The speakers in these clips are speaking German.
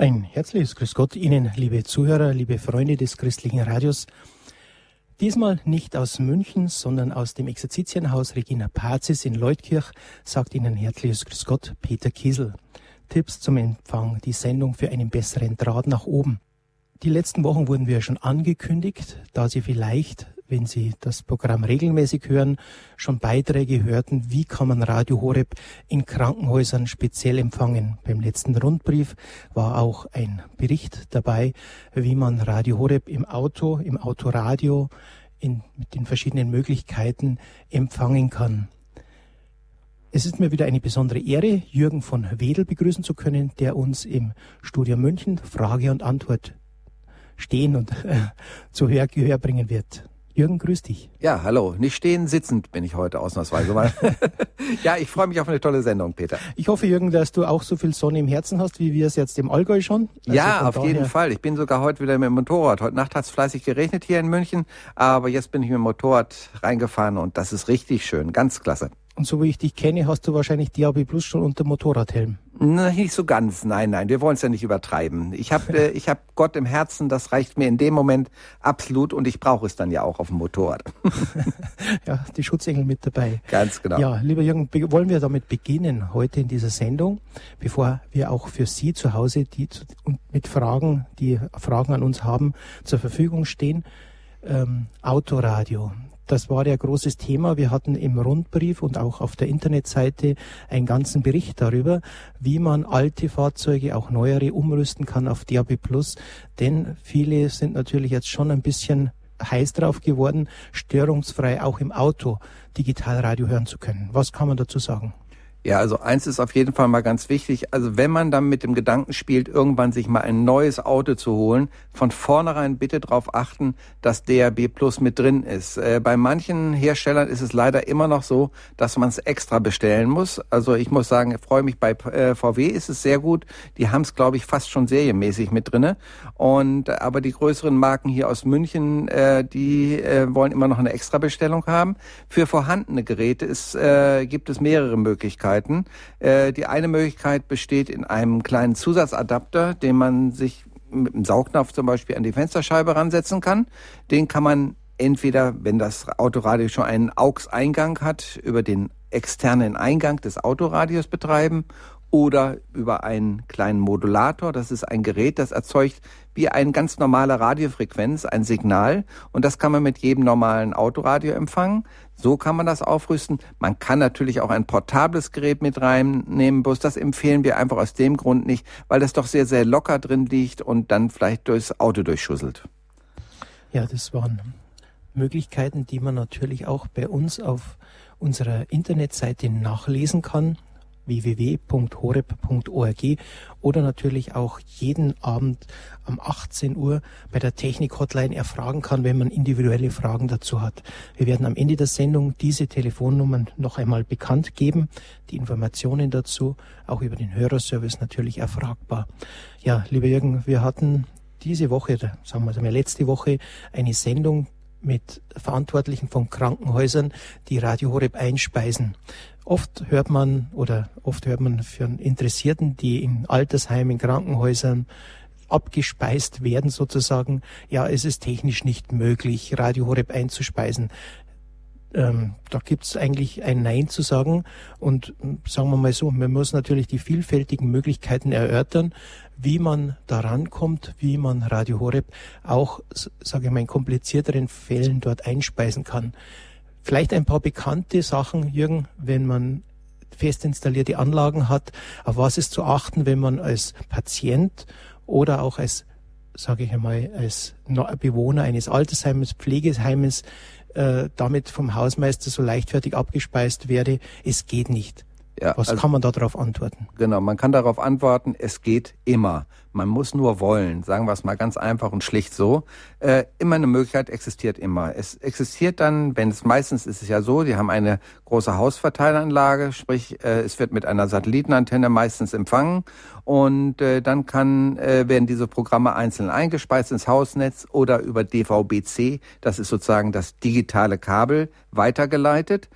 Ein herzliches Grüß Gott Ihnen, liebe Zuhörer, liebe Freunde des christlichen Radios. Diesmal nicht aus München, sondern aus dem Exerzitienhaus Regina Pazis in Leutkirch sagt Ihnen herzliches Grüß Gott Peter Kiesel. Tipps zum Empfang, die Sendung für einen besseren Draht nach oben. Die letzten Wochen wurden wir schon angekündigt, da Sie vielleicht wenn Sie das Programm regelmäßig hören, schon Beiträge hörten, wie kann man Radio Horeb in Krankenhäusern speziell empfangen. Beim letzten Rundbrief war auch ein Bericht dabei, wie man Radio Horeb im Auto, im Autoradio, in, mit den verschiedenen Möglichkeiten empfangen kann. Es ist mir wieder eine besondere Ehre, Jürgen von Wedel begrüßen zu können, der uns im Studio München Frage und Antwort stehen und äh, zu Gehör bringen wird. Jürgen, grüß dich. Ja, hallo. Nicht stehen, sitzend bin ich heute ausnahmsweise mal. ja, ich freue mich auf eine tolle Sendung, Peter. Ich hoffe, Jürgen, dass du auch so viel Sonne im Herzen hast, wie wir es jetzt im Allgäu schon. Also ja, auf jeden Fall. Ich bin sogar heute wieder mit dem Motorrad. Heute Nacht hat es fleißig geregnet hier in München, aber jetzt bin ich mit dem Motorrad reingefahren und das ist richtig schön. Ganz klasse. Und so wie ich dich kenne, hast du wahrscheinlich DAB Plus schon unter Motorradhelm. Na, nicht so ganz, nein, nein, wir wollen es ja nicht übertreiben. Ich habe äh, ich hab Gott im Herzen, das reicht mir in dem Moment absolut und ich brauche es dann ja auch auf dem Motorrad. ja, die Schutzengel mit dabei. Ganz genau. Ja, lieber Jürgen, wollen wir damit beginnen heute in dieser Sendung, bevor wir auch für Sie zu Hause, die zu, mit Fragen, die Fragen an uns haben, zur Verfügung stehen. Ähm, Autoradio. Das war ja großes Thema. Wir hatten im Rundbrief und auch auf der Internetseite einen ganzen Bericht darüber, wie man alte Fahrzeuge, auch neuere, umrüsten kann auf DAB+. Denn viele sind natürlich jetzt schon ein bisschen heiß drauf geworden, störungsfrei auch im Auto Digitalradio hören zu können. Was kann man dazu sagen? Ja, also eins ist auf jeden Fall mal ganz wichtig. Also wenn man dann mit dem Gedanken spielt, irgendwann sich mal ein neues Auto zu holen, von vornherein bitte darauf achten, dass DRB Plus mit drin ist. Äh, bei manchen Herstellern ist es leider immer noch so, dass man es extra bestellen muss. Also ich muss sagen, ich freue mich bei äh, VW ist es sehr gut. Die haben es, glaube ich, fast schon serienmäßig mit drinne. Und aber die größeren Marken hier aus München, äh, die äh, wollen immer noch eine extra Bestellung haben. Für vorhandene Geräte ist, äh, gibt es mehrere Möglichkeiten. Möglichkeiten. Äh, die eine Möglichkeit besteht in einem kleinen Zusatzadapter, den man sich mit einem Saugnapf zum Beispiel an die Fensterscheibe ransetzen kann. Den kann man entweder, wenn das Autoradio schon einen AUX-Eingang hat, über den externen Eingang des Autoradios betreiben oder über einen kleinen Modulator. Das ist ein Gerät, das erzeugt wie eine ganz normale Radiofrequenz ein Signal und das kann man mit jedem normalen Autoradio empfangen. So kann man das aufrüsten. Man kann natürlich auch ein portables Gerät mit reinnehmen, bloß das empfehlen wir einfach aus dem Grund nicht, weil das doch sehr, sehr locker drin liegt und dann vielleicht durchs Auto durchschusselt. Ja, das waren Möglichkeiten, die man natürlich auch bei uns auf unserer Internetseite nachlesen kann www.horeb.org oder natürlich auch jeden Abend um 18 Uhr bei der Technik-Hotline erfragen kann, wenn man individuelle Fragen dazu hat. Wir werden am Ende der Sendung diese Telefonnummern noch einmal bekannt geben, die Informationen dazu, auch über den Hörerservice natürlich erfragbar. Ja, lieber Jürgen, wir hatten diese Woche, sagen wir mal letzte Woche, eine Sendung mit Verantwortlichen von Krankenhäusern, die Radio Horeb einspeisen. Oft hört man oder oft hört man von Interessierten, die in Altersheimen, Krankenhäusern abgespeist werden sozusagen, ja, es ist technisch nicht möglich, Radio Horeb einzuspeisen. Ähm, da gibt es eigentlich ein Nein zu sagen und hm, sagen wir mal so, man muss natürlich die vielfältigen Möglichkeiten erörtern, wie man daran kommt, wie man Radio Horeb auch, sage ich mal, in komplizierteren Fällen dort einspeisen kann. Vielleicht ein paar bekannte Sachen, Jürgen, wenn man fest installierte Anlagen hat, auf was ist zu achten, wenn man als Patient oder auch als, sage ich einmal, als Bewohner eines Altersheimes, Pflegeheimes äh, damit vom Hausmeister so leichtfertig abgespeist werde. Es geht nicht. Ja, Was also, kann man darauf antworten? Genau, man kann darauf antworten, es geht immer. Man muss nur wollen, sagen wir es mal ganz einfach und schlicht so. Äh, immer eine Möglichkeit existiert immer. Es existiert dann, wenn es meistens ist es ja so, die haben eine große Hausverteileranlage, sprich äh, es wird mit einer Satellitenantenne meistens empfangen und äh, dann kann äh, werden diese Programme einzeln eingespeist ins Hausnetz oder über DVB-C, das ist sozusagen das digitale Kabel, weitergeleitet.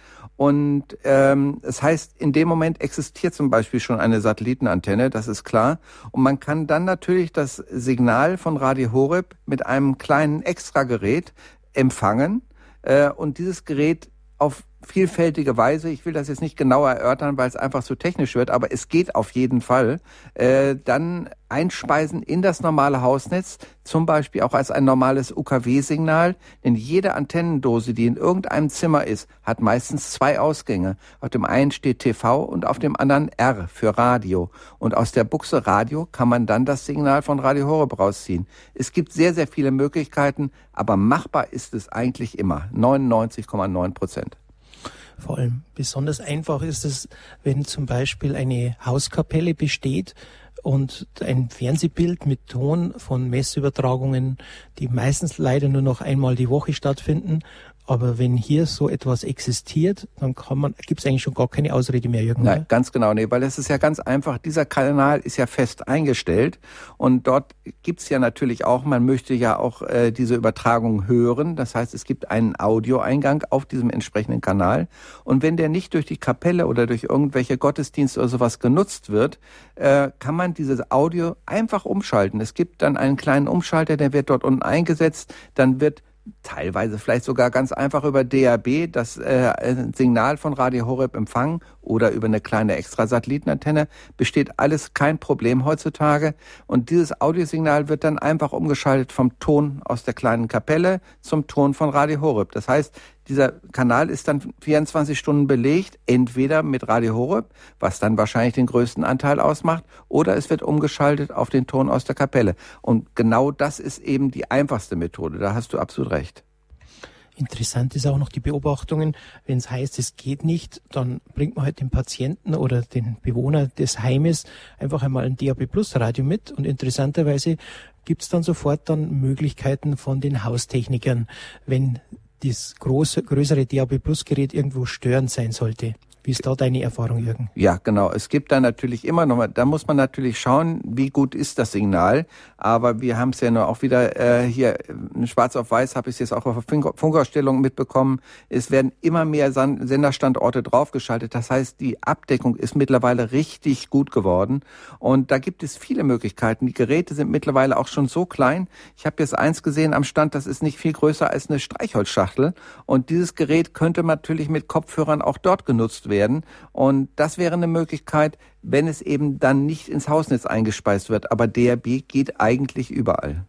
Und ähm, das heißt, in dem Moment existiert zum Beispiel schon eine Satellitenantenne, das ist klar. Und man kann dann natürlich das Signal von Radio Horeb mit einem kleinen Extragerät empfangen. Äh, und dieses Gerät auf vielfältige Weise. Ich will das jetzt nicht genauer erörtern, weil es einfach zu technisch wird, aber es geht auf jeden Fall. Äh, dann einspeisen in das normale Hausnetz, zum Beispiel auch als ein normales UKW-Signal. Denn jede Antennendose, die in irgendeinem Zimmer ist, hat meistens zwei Ausgänge. Auf dem einen steht TV und auf dem anderen R für Radio. Und aus der Buchse Radio kann man dann das Signal von Radio Horeb rausziehen. Es gibt sehr, sehr viele Möglichkeiten, aber machbar ist es eigentlich immer. 99,9 Prozent. Vor allem besonders einfach ist es, wenn zum Beispiel eine Hauskapelle besteht und ein Fernsehbild mit Ton von Messübertragungen, die meistens leider nur noch einmal die Woche stattfinden, aber wenn hier so etwas existiert, dann kann man, gibt es eigentlich schon gar keine Ausrede mehr irgendwie. Nein, ganz genau, nee, weil es ist ja ganz einfach, dieser Kanal ist ja fest eingestellt und dort gibt's ja natürlich auch, man möchte ja auch äh, diese Übertragung hören. Das heißt, es gibt einen Audioeingang auf diesem entsprechenden Kanal. Und wenn der nicht durch die Kapelle oder durch irgendwelche Gottesdienste oder sowas genutzt wird, äh, kann man dieses Audio einfach umschalten. Es gibt dann einen kleinen Umschalter, der wird dort unten eingesetzt, dann wird teilweise vielleicht sogar ganz einfach über DAB das äh, Signal von Radio Horeb empfangen oder über eine kleine Extrasatellitenantenne. Besteht alles kein Problem heutzutage. Und dieses Audiosignal wird dann einfach umgeschaltet vom Ton aus der kleinen Kapelle zum Ton von Radio Horeb. Das heißt, dieser Kanal ist dann 24 Stunden belegt, entweder mit Radio Horeb, was dann wahrscheinlich den größten Anteil ausmacht, oder es wird umgeschaltet auf den Ton aus der Kapelle. Und genau das ist eben die einfachste Methode. Da hast du absolut recht. Interessant ist auch noch die Beobachtungen, wenn es heißt, es geht nicht, dann bringt man halt den Patienten oder den Bewohner des Heimes einfach einmal ein DAB Plus Radio mit und interessanterweise gibt es dann sofort dann Möglichkeiten von den Haustechnikern, wenn das große, größere DAB Plus Gerät irgendwo störend sein sollte. Wie ist da deine Erfahrung, Jürgen? Ja, genau. Es gibt da natürlich immer noch mal, da muss man natürlich schauen, wie gut ist das Signal. Aber wir haben es ja nur auch wieder äh, hier schwarz auf weiß, habe ich es jetzt auch auf der Funkausstellung mitbekommen. Es werden immer mehr Senderstandorte draufgeschaltet. Das heißt, die Abdeckung ist mittlerweile richtig gut geworden. Und da gibt es viele Möglichkeiten. Die Geräte sind mittlerweile auch schon so klein. Ich habe jetzt eins gesehen am Stand, das ist nicht viel größer als eine Streichholzschachtel. Und dieses Gerät könnte natürlich mit Kopfhörern auch dort genutzt werden werden. Und das wäre eine Möglichkeit, wenn es eben dann nicht ins Hausnetz eingespeist wird. Aber DRB geht eigentlich überall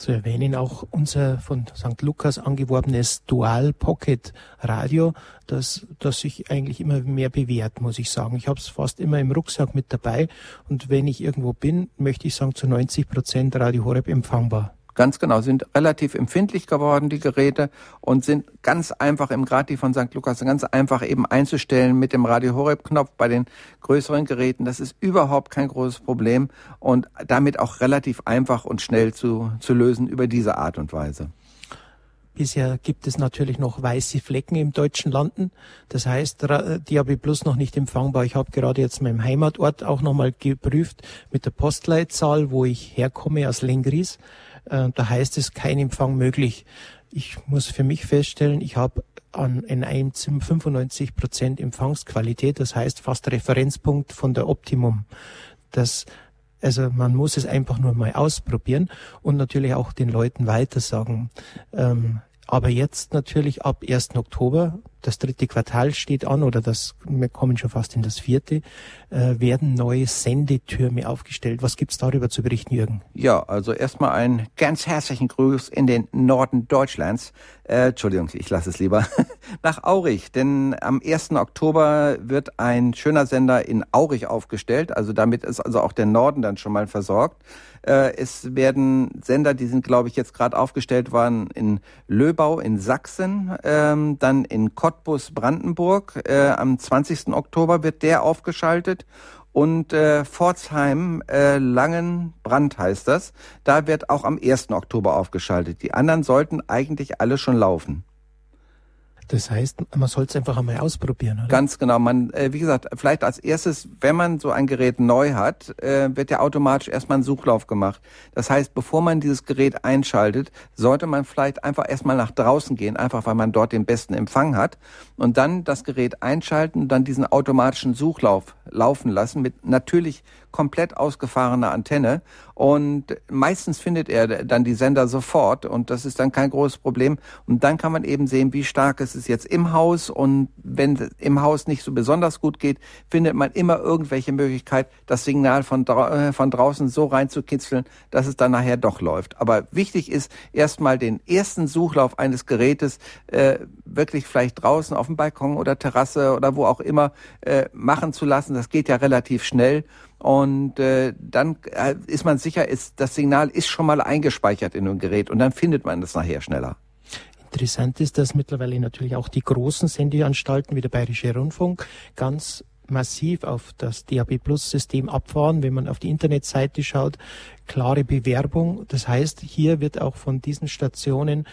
zu erwähnen auch unser von St. Lukas angeworbenes Dual Pocket Radio, das, das sich eigentlich immer mehr bewährt, muss ich sagen. Ich habe es fast immer im Rucksack mit dabei und wenn ich irgendwo bin, möchte ich sagen, zu 90 Prozent Radio Horeb empfangbar. Ganz genau, sind relativ empfindlich geworden, die Geräte, und sind ganz einfach im Grad die von St. Lukas ganz einfach eben einzustellen mit dem Radio Horeb Knopf bei den größeren Geräten. Das ist überhaupt kein großes Problem und damit auch relativ einfach und schnell zu, zu lösen über diese Art und Weise. Bisher gibt es natürlich noch weiße Flecken im deutschen Landen. Das heißt, DAB Plus noch nicht empfangbar. Ich habe gerade jetzt meinem Heimatort auch nochmal geprüft mit der Postleitzahl, wo ich herkomme aus Lengries. Äh, da heißt es kein Empfang möglich. Ich muss für mich feststellen, ich habe an in einem Zimmer 95 Prozent Empfangsqualität, das heißt fast Referenzpunkt von der Optimum. Das also man muss es einfach nur mal ausprobieren und natürlich auch den Leuten weitersagen. Ähm, aber jetzt natürlich ab 1. Oktober das dritte Quartal steht an oder das, wir kommen schon fast in das vierte, äh, werden neue Sendetürme aufgestellt. Was gibt's darüber zu berichten, Jürgen? Ja, also erstmal einen ganz herzlichen Gruß in den Norden Deutschlands. Äh, Entschuldigung, ich lasse es lieber. Nach Aurich, denn am 1. Oktober wird ein schöner Sender in Aurich aufgestellt. Also damit ist also auch der Norden dann schon mal versorgt. Äh, es werden Sender, die sind, glaube ich, jetzt gerade aufgestellt worden in Löbau in Sachsen, ähm, dann in Kott Cottbus Brandenburg. Äh, am 20. Oktober wird der aufgeschaltet. Und äh, Pforzheim, äh, Langenbrand heißt das, da wird auch am 1. Oktober aufgeschaltet. Die anderen sollten eigentlich alle schon laufen. Das heißt, man soll es einfach einmal ausprobieren, oder? Ganz genau. Man, äh, wie gesagt, vielleicht als erstes, wenn man so ein Gerät neu hat, äh, wird ja automatisch erstmal ein Suchlauf gemacht. Das heißt, bevor man dieses Gerät einschaltet, sollte man vielleicht einfach erstmal nach draußen gehen, einfach weil man dort den besten Empfang hat und dann das Gerät einschalten und dann diesen automatischen Suchlauf laufen lassen mit natürlich komplett ausgefahrener Antenne. Und meistens findet er dann die Sender sofort. Und das ist dann kein großes Problem. Und dann kann man eben sehen, wie stark es ist jetzt im Haus. Und wenn es im Haus nicht so besonders gut geht, findet man immer irgendwelche Möglichkeit, das Signal von, äh, von draußen so reinzukitzeln, dass es dann nachher doch läuft. Aber wichtig ist erstmal den ersten Suchlauf eines Gerätes äh, wirklich vielleicht draußen auf dem Balkon oder Terrasse oder wo auch immer äh, machen zu lassen. Das geht ja relativ schnell und äh, dann äh, ist man sicher, ist, das Signal ist schon mal eingespeichert in dem Gerät und dann findet man das nachher schneller. Interessant ist, dass mittlerweile natürlich auch die großen Sendeanstalten wie der Bayerische Rundfunk ganz massiv auf das DAB Plus System abfahren. Wenn man auf die Internetseite schaut, klare Bewerbung. Das heißt, hier wird auch von diesen Stationen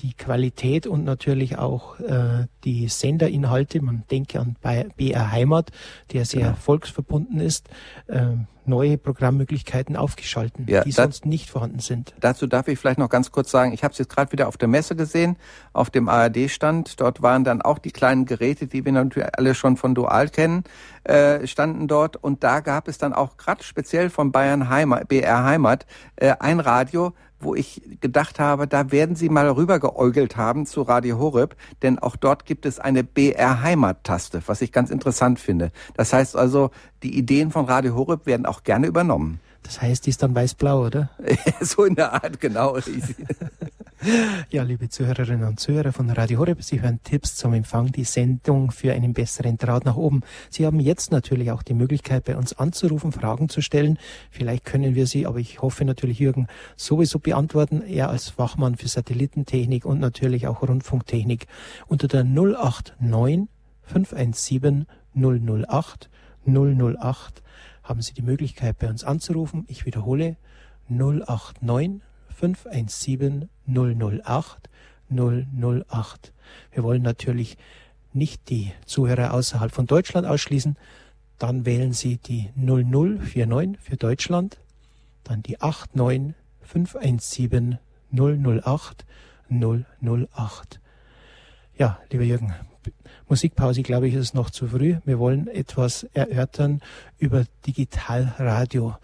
die Qualität und natürlich auch äh, die Senderinhalte, man denke an BR Heimat, der sehr ja. volksverbunden ist, äh, neue Programmmöglichkeiten aufgeschalten, ja, die sonst nicht vorhanden sind. Dazu darf ich vielleicht noch ganz kurz sagen, ich habe es jetzt gerade wieder auf der Messe gesehen, auf dem ARD-Stand. Dort waren dann auch die kleinen Geräte, die wir natürlich alle schon von Dual kennen, äh, standen dort. Und da gab es dann auch gerade speziell von Bayern Heimat, BR Heimat äh, ein Radio, wo ich gedacht habe, da werden Sie mal rübergeäugelt haben zu Radio Horeb, denn auch dort gibt es eine BR Heimat-Taste, was ich ganz interessant finde. Das heißt also, die Ideen von Radio Horeb werden auch gerne übernommen. Das heißt, die ist dann weiß-blau, oder? so in der Art, genau. ja, liebe Zuhörerinnen und Zuhörer von Radio Horeb, Sie hören Tipps zum Empfang, die Sendung für einen besseren Draht nach oben. Sie haben jetzt natürlich auch die Möglichkeit, bei uns anzurufen, Fragen zu stellen. Vielleicht können wir sie, aber ich hoffe natürlich Jürgen sowieso beantworten. Er als Fachmann für Satellitentechnik und natürlich auch Rundfunktechnik unter der 089 517 008 008 haben Sie die Möglichkeit, bei uns anzurufen. Ich wiederhole 089 517 008 008. Wir wollen natürlich nicht die Zuhörer außerhalb von Deutschland ausschließen. Dann wählen Sie die 0049 für Deutschland, dann die 89 517 008 008. Ja, lieber Jürgen, Musikpause, glaube ich, ist noch zu früh. Wir wollen etwas erörtern über Digitalradio.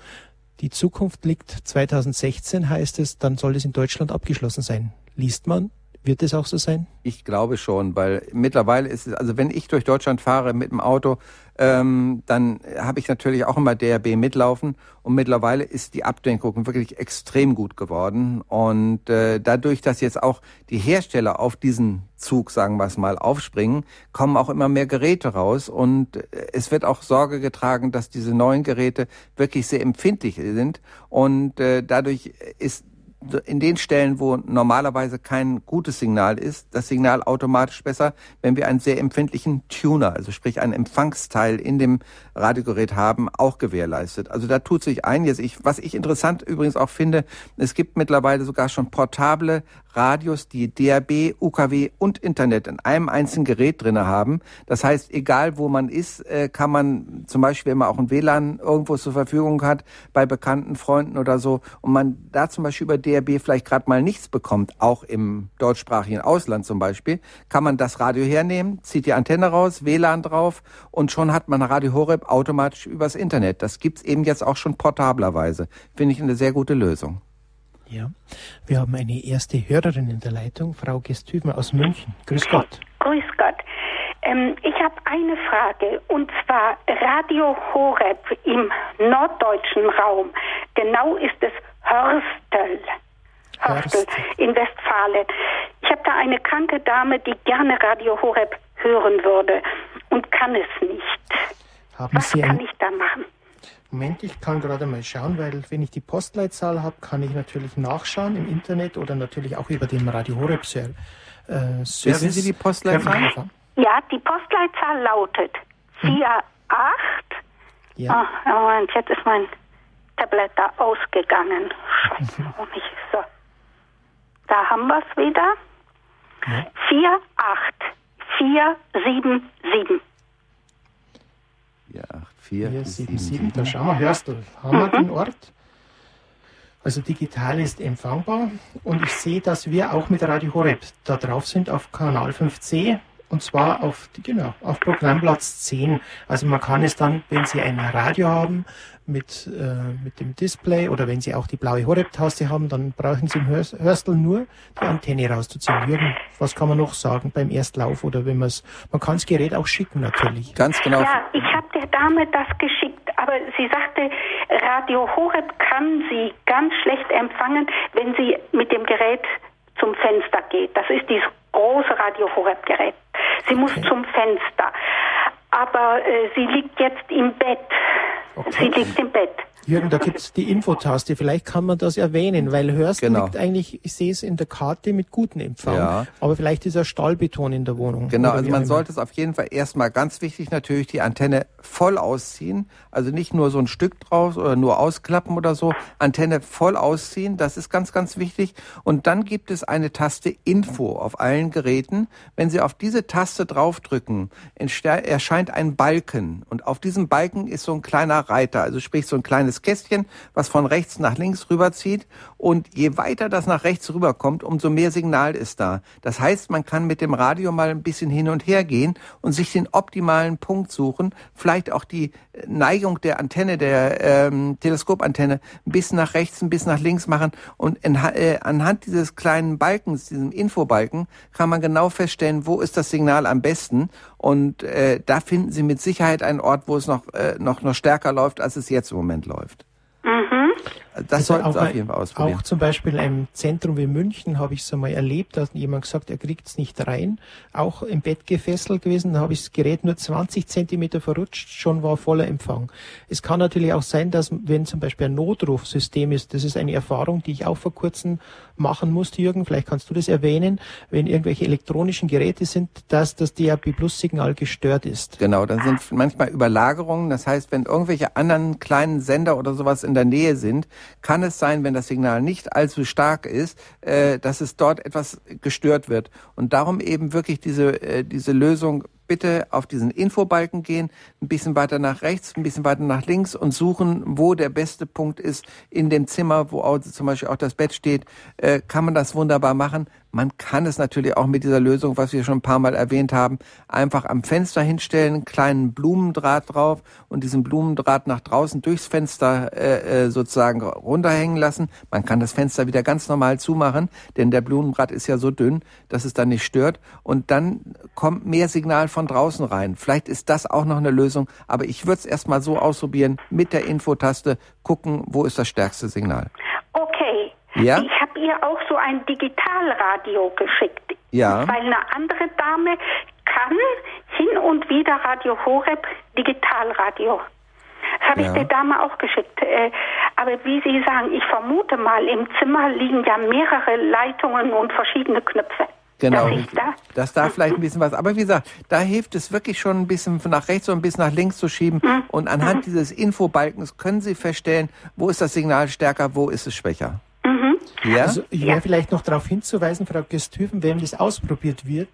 Die Zukunft liegt 2016, heißt es, dann soll es in Deutschland abgeschlossen sein. Liest man, wird es auch so sein? Ich glaube schon, weil mittlerweile ist es, also wenn ich durch Deutschland fahre mit dem Auto, ähm, dann habe ich natürlich auch immer DRB mitlaufen und mittlerweile ist die Abdenkung wirklich extrem gut geworden. Und äh, dadurch, dass jetzt auch die Hersteller auf diesen Zug, sagen wir es mal, aufspringen, kommen auch immer mehr Geräte raus. Und äh, es wird auch Sorge getragen, dass diese neuen Geräte wirklich sehr empfindlich sind. Und äh, dadurch ist in den Stellen, wo normalerweise kein gutes Signal ist, das Signal automatisch besser, wenn wir einen sehr empfindlichen Tuner, also sprich einen Empfangsteil in dem Radiogerät haben, auch gewährleistet. Also da tut sich ein. Jetzt ich, was ich interessant übrigens auch finde, es gibt mittlerweile sogar schon portable Radios, die DAB, UKW und Internet in einem einzigen Gerät drinne haben. Das heißt, egal wo man ist, äh, kann man zum Beispiel, wenn man auch ein WLAN irgendwo zur Verfügung hat, bei bekannten Freunden oder so, und man da zum Beispiel über DAB vielleicht gerade mal nichts bekommt, auch im deutschsprachigen Ausland zum Beispiel, kann man das Radio hernehmen, zieht die Antenne raus, WLAN drauf und schon hat man Radio Horeb automatisch übers Internet. Das gibt's eben jetzt auch schon portablerweise. Finde ich eine sehr gute Lösung. Ja, wir haben eine erste Hörerin in der Leitung, Frau Gestüben aus München. Grüß Gott. Grüß Gott. Ähm, ich habe eine Frage und zwar Radio Horeb im norddeutschen Raum. Genau ist es Hörstel. Hörstel in Westfalen. Ich habe da eine kranke Dame, die gerne Radio Horeb hören würde und kann es nicht. Haben Was Sie kann ich da machen? Moment, ich kann gerade mal schauen, weil wenn ich die Postleitzahl habe, kann ich natürlich nachschauen im Internet oder natürlich auch über den Radio Horeb Ser äh, Service. Wissen Sie die Postleitzahl? Ja, die Postleitzahl lautet 48. Hm. Ja. Oh, Moment, jetzt ist mein Tablet da ausgegangen. Scheiße, warum nicht so? Da haben wir es wieder. ja. 48477. 48477. Da schauen wir, hörst du, haben wir den Ort? Also digital ist empfangbar und ich sehe, dass wir auch mit Radio Horeb da drauf sind auf Kanal 5C und zwar auf, genau, auf Programmplatz 10. Also man kann es dann, wenn Sie ein Radio haben mit, äh, mit dem Display oder wenn Sie auch die blaue Horeb-Taste haben, dann brauchen Sie im Hörstel nur die Antenne rauszuziehen. Jürgen, was kann man noch sagen beim Erstlauf oder wenn man es, man kann das Gerät auch schicken natürlich. Ganz genau. Ja, ich habe der Dame das geschickt, aber sie sagte, Radio Horeb kann sie ganz schlecht empfangen, wenn sie mit dem Gerät zum Fenster geht. Das ist dieses große Radio Horeb Gerät. Sie muss okay. zum Fenster. Aber äh, sie liegt jetzt im Bett. Okay. Sie liegt im Bett. Jürgen, da gibt es die Infotaste. Vielleicht kann man das erwähnen, weil Hörst genau. liegt eigentlich, ich sehe es in der Karte mit gutem Empfang. Ja. Aber vielleicht ist er Stahlbeton in der Wohnung. Genau, also man sollte es auf jeden Fall erstmal ganz wichtig natürlich die Antenne voll ausziehen. Also nicht nur so ein Stück draus oder nur ausklappen oder so. Antenne voll ausziehen, das ist ganz, ganz wichtig. Und dann gibt es eine Taste Info auf allen Geräten. Wenn Sie auf diese Taste draufdrücken, erscheint ein Balken. Und auf diesem Balken ist so ein kleiner Reiter, also sprich so ein kleines Kästchen, was von rechts nach links rüberzieht. Und je weiter das nach rechts rüberkommt, umso mehr Signal ist da. Das heißt, man kann mit dem Radio mal ein bisschen hin und her gehen und sich den optimalen Punkt suchen. Vielleicht auch die Neigung der Antenne, der ähm, Teleskopantenne, ein bisschen nach rechts, ein bisschen nach links machen. Und in, äh, anhand dieses kleinen Balkens, diesem Infobalken, kann man genau feststellen, wo ist das Signal am besten. Und äh, da finden Sie mit Sicherheit einen Ort, wo es noch, äh, noch, noch stärker läuft, als es jetzt im Moment läuft. Mhm. Das also sollten Sie auf jeden Fall ausprobieren. Auch zum Beispiel im Zentrum wie München habe ich es einmal erlebt, da hat jemand gesagt, er kriegt es nicht rein. Auch im Bett gefesselt gewesen, da habe ich das Gerät nur 20 Zentimeter verrutscht, schon war voller Empfang. Es kann natürlich auch sein, dass wenn zum Beispiel ein Notrufsystem ist, das ist eine Erfahrung, die ich auch vor kurzem machen musste, Jürgen, vielleicht kannst du das erwähnen, wenn irgendwelche elektronischen Geräte sind, dass das DAB Plus Signal gestört ist. Genau, dann sind manchmal Überlagerungen, das heißt, wenn irgendwelche anderen kleinen Sender oder sowas in der Nähe sind, kann es sein, wenn das Signal nicht allzu stark ist, äh, dass es dort etwas gestört wird. Und darum eben wirklich diese, äh, diese Lösung bitte auf diesen Infobalken gehen, ein bisschen weiter nach rechts, ein bisschen weiter nach links und suchen, wo der beste Punkt ist in dem Zimmer, wo auch, zum Beispiel auch das Bett steht, äh, kann man das wunderbar machen. Man kann es natürlich auch mit dieser Lösung, was wir schon ein paar Mal erwähnt haben, einfach am Fenster hinstellen, einen kleinen Blumendraht drauf und diesen Blumendraht nach draußen durchs Fenster äh, äh, sozusagen runterhängen lassen. Man kann das Fenster wieder ganz normal zumachen, denn der Blumendraht ist ja so dünn, dass es dann nicht stört. Und dann kommt mehr Signal von draußen rein. Vielleicht ist das auch noch eine Lösung, aber ich würde es erstmal so ausprobieren, mit der Infotaste gucken, wo ist das stärkste Signal. Okay. Ja? Ich habe ihr auch so ein Digitalradio geschickt. Ja. Weil eine andere Dame kann hin und wieder Radio Horeb Digitalradio. Das habe ja. ich der Dame auch geschickt. Äh, aber wie Sie sagen, ich vermute mal, im Zimmer liegen ja mehrere Leitungen und verschiedene Knöpfe. Genau. Da? Das da vielleicht ein bisschen was. Aber wie gesagt, da hilft es wirklich schon ein bisschen nach rechts und ein bisschen nach links zu schieben. Mhm. Und anhand mhm. dieses Infobalkens können Sie feststellen, wo ist das Signal stärker, wo ist es schwächer. Ja? Also ich wäre ja. vielleicht noch darauf hinzuweisen, Frau Gestüven, wenn das ausprobiert wird,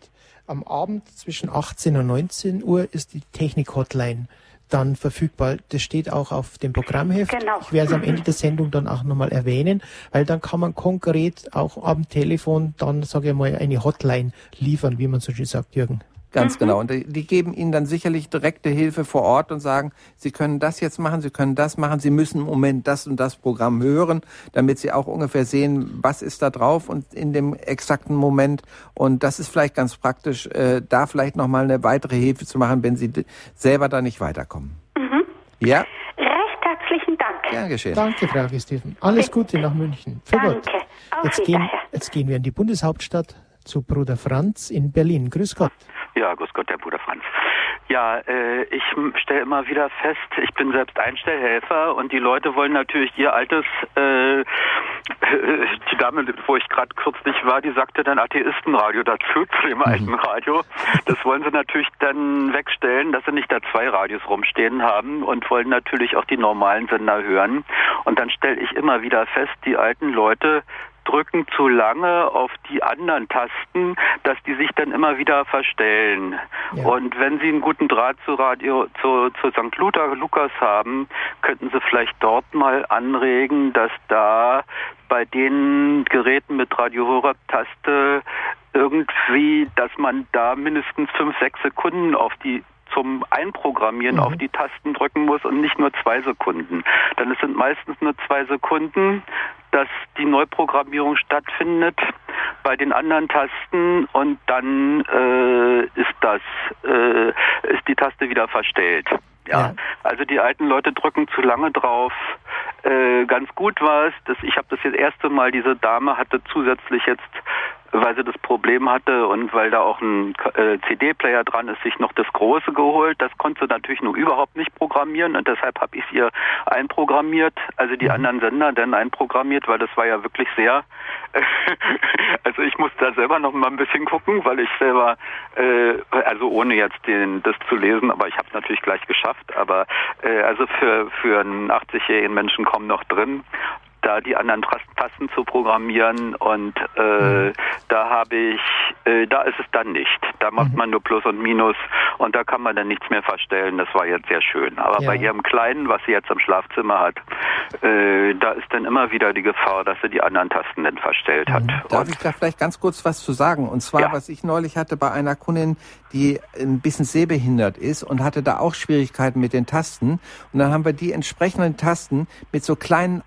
am Abend zwischen 18 und 19 Uhr ist die Technik-Hotline dann verfügbar. Das steht auch auf dem Programmheft. Genau. Ich werde es am Ende der Sendung dann auch nochmal erwähnen, weil dann kann man konkret auch am Telefon dann, sage ich mal, eine Hotline liefern, wie man so schön sagt, Jürgen. Ganz mhm. genau. Und die geben Ihnen dann sicherlich direkte Hilfe vor Ort und sagen, Sie können das jetzt machen, Sie können das machen, Sie müssen im Moment das und das Programm hören, damit Sie auch ungefähr sehen, was ist da drauf und in dem exakten Moment. Und das ist vielleicht ganz praktisch, äh, da vielleicht nochmal eine weitere Hilfe zu machen, wenn Sie selber da nicht weiterkommen. Mhm. Ja? Recht herzlichen Dank. Gern geschehen. Danke, Frau Steven. Alles Gute nach München. Für Danke. Gott. Jetzt gehen, jetzt gehen wir in die Bundeshauptstadt zu Bruder Franz in Berlin. Grüß Gott. Ja, grüß Gott, der Bruder Franz. Ja, äh, ich stelle immer wieder fest, ich bin selbst Einstellhelfer und die Leute wollen natürlich ihr altes, äh, die Dame, wo ich gerade kürzlich war, die sagte dann Atheistenradio dazu, zu dem mhm. alten Radio. Das wollen sie natürlich dann wegstellen, dass sie nicht da zwei Radios rumstehen haben und wollen natürlich auch die normalen Sender hören. Und dann stelle ich immer wieder fest, die alten Leute drücken zu lange auf die anderen Tasten, dass die sich dann immer wieder verstellen. Ja. Und wenn Sie einen guten Draht zu Radio, zu, zu St. Luther, Lukas haben, könnten Sie vielleicht dort mal anregen, dass da bei den Geräten mit Radio Horeb-Taste irgendwie, dass man da mindestens fünf, sechs Sekunden auf die zum Einprogrammieren mhm. auf die Tasten drücken muss und nicht nur zwei Sekunden. Dann es sind meistens nur zwei Sekunden, dass die Neuprogrammierung stattfindet bei den anderen Tasten und dann äh, ist das äh, ist die Taste wieder verstellt. Ja. ja. also die alten Leute drücken zu lange drauf. Äh, ganz gut war es, dass ich habe das jetzt erste Mal diese Dame hatte zusätzlich jetzt weil sie das Problem hatte und weil da auch ein äh, CD-Player dran ist, sich noch das Große geholt. Das konnte sie natürlich nur überhaupt nicht programmieren und deshalb habe ich es ihr einprogrammiert, also die mhm. anderen Sender dann einprogrammiert, weil das war ja wirklich sehr, also ich musste da selber noch mal ein bisschen gucken, weil ich selber, äh, also ohne jetzt den, das zu lesen, aber ich habe es natürlich gleich geschafft, aber äh, also für, für einen 80-jährigen Menschen kommen noch drin da die anderen Tasten zu programmieren und äh, mhm. da habe ich, äh, da ist es dann nicht. Da macht mhm. man nur Plus und Minus und da kann man dann nichts mehr verstellen. Das war jetzt sehr schön. Aber ja. bei ihrem Kleinen, was sie jetzt im Schlafzimmer hat, äh, da ist dann immer wieder die Gefahr, dass sie die anderen Tasten dann verstellt hat. Mhm. Darf und ich da vielleicht ganz kurz was zu sagen? Und zwar, ja. was ich neulich hatte bei einer Kundin, die ein bisschen sehbehindert ist und hatte da auch Schwierigkeiten mit den Tasten. Und dann haben wir die entsprechenden Tasten mit so kleinen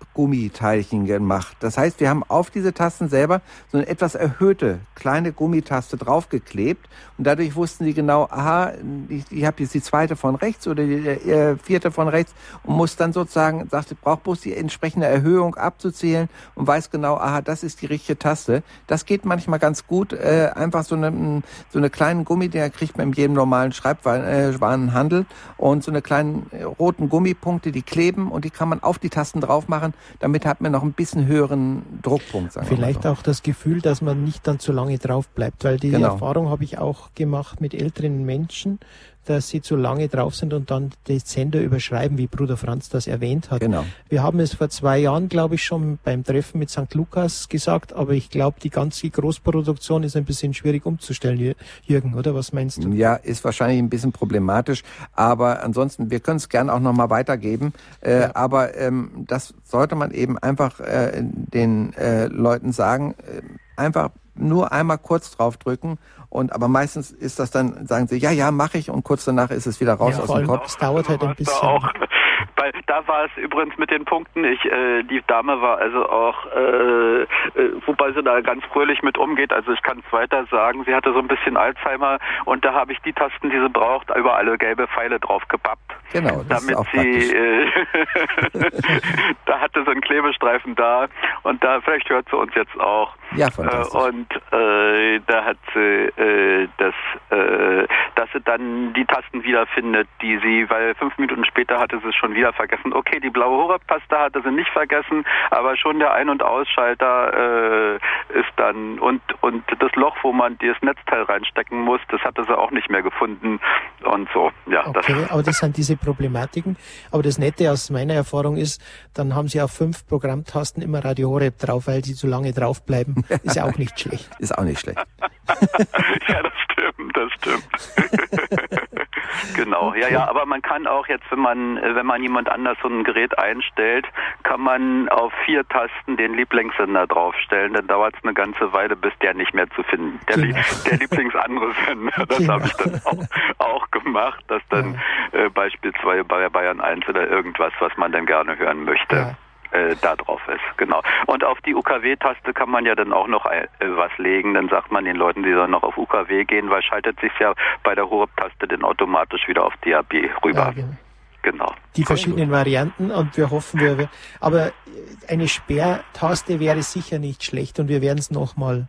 Aufklebgummiteilchen gemacht. Das heißt, wir haben auf diese Tasten selber so eine etwas erhöhte kleine Gummitaste draufgeklebt. Und dadurch wussten sie genau, aha, ich, ich habe jetzt die zweite von rechts oder die äh, vierte von rechts und muss dann sozusagen, sagte, braucht bloß die entsprechende Erhöhung abzuzählen und weiß genau, aha, das ist die richtige Taste. Das geht manchmal ganz gut. Äh, einfach so eine, so eine kleinen Gummi, der kriegt man in jedem normalen Schreibwarenhandel und so eine kleinen äh, roten Gummipunkte, die kleben und die kann man auf die Tasten drauf machen. Damit hat man noch ein bisschen höheren Druckpunkt. Sagen Vielleicht auch das Gefühl, dass man nicht dann zu lange drauf bleibt, weil die genau. Erfahrung habe ich auch gemacht mit älteren Menschen, dass sie zu lange drauf sind und dann die Sender überschreiben, wie Bruder Franz das erwähnt hat. Genau. Wir haben es vor zwei Jahren, glaube ich, schon beim Treffen mit St. Lukas gesagt, aber ich glaube, die ganze Großproduktion ist ein bisschen schwierig umzustellen, Jürgen, oder was meinst du? Ja, ist wahrscheinlich ein bisschen problematisch, aber ansonsten, wir können es gerne auch nochmal weitergeben, äh, ja. aber ähm, das sollte man eben einfach äh, den äh, Leuten sagen, äh, einfach nur einmal kurz draufdrücken und aber meistens ist das dann, sagen sie, ja, ja, mache ich und kurz danach ist es wieder raus ja, aus dem Kopf. Es dauert halt ein bisschen. Auch, weil da war es übrigens mit den Punkten, ich, äh, die Dame war also auch, äh, äh, wobei sie da ganz fröhlich mit umgeht, also ich kann es weiter sagen, sie hatte so ein bisschen Alzheimer und da habe ich die Tasten, die sie braucht, über alle gelbe Pfeile drauf gepappt. Genau, das damit ist auch sie, äh, da hatte sie einen Klebestreifen da und da, vielleicht hört sie uns jetzt auch. Ja, fantastisch. Äh, und äh, da hat sie äh, das, äh, dass sie dann die Tasten wiederfindet, die sie, weil fünf Minuten später hatte sie es schon wieder vergessen. Okay, die blaue Horeb-Taste hatte sie nicht vergessen, aber schon der Ein- und Ausschalter äh, ist dann und und das Loch, wo man das Netzteil reinstecken muss, das hatte sie auch nicht mehr gefunden und so. Ja, okay, das aber das sind diese Problematiken. Aber das Nette aus meiner Erfahrung ist, dann haben sie auf fünf Programmtasten immer Radio Horeb drauf, weil sie zu lange draufbleiben. Ist ja auch nicht schlecht. Ist auch nicht schlecht. ja, das stimmt, das stimmt. genau, ja, ja, aber man kann auch jetzt, wenn man, wenn man jemand anders so ein Gerät einstellt, kann man auf vier Tasten den Lieblingssender draufstellen. Dann dauert es eine ganze Weile, bis der nicht mehr zu finden. Der, genau. der Lieblingsandere Sender, das genau. habe ich dann auch, auch gemacht, dass dann ja. äh, beispielsweise bei Bayern 1 oder irgendwas, was man dann gerne hören möchte. Ja äh, da drauf ist. Genau. Und auf die UKW-Taste kann man ja dann auch noch äh, was legen. Dann sagt man den Leuten, die sollen noch auf UKW gehen, weil schaltet sich ja bei der Horeb-Taste dann automatisch wieder auf DAB rüber. Ja, genau. genau. Die verschiedenen Varianten und wir hoffen, wir, aber eine Sperrtaste wäre sicher nicht schlecht und wir werden es nochmal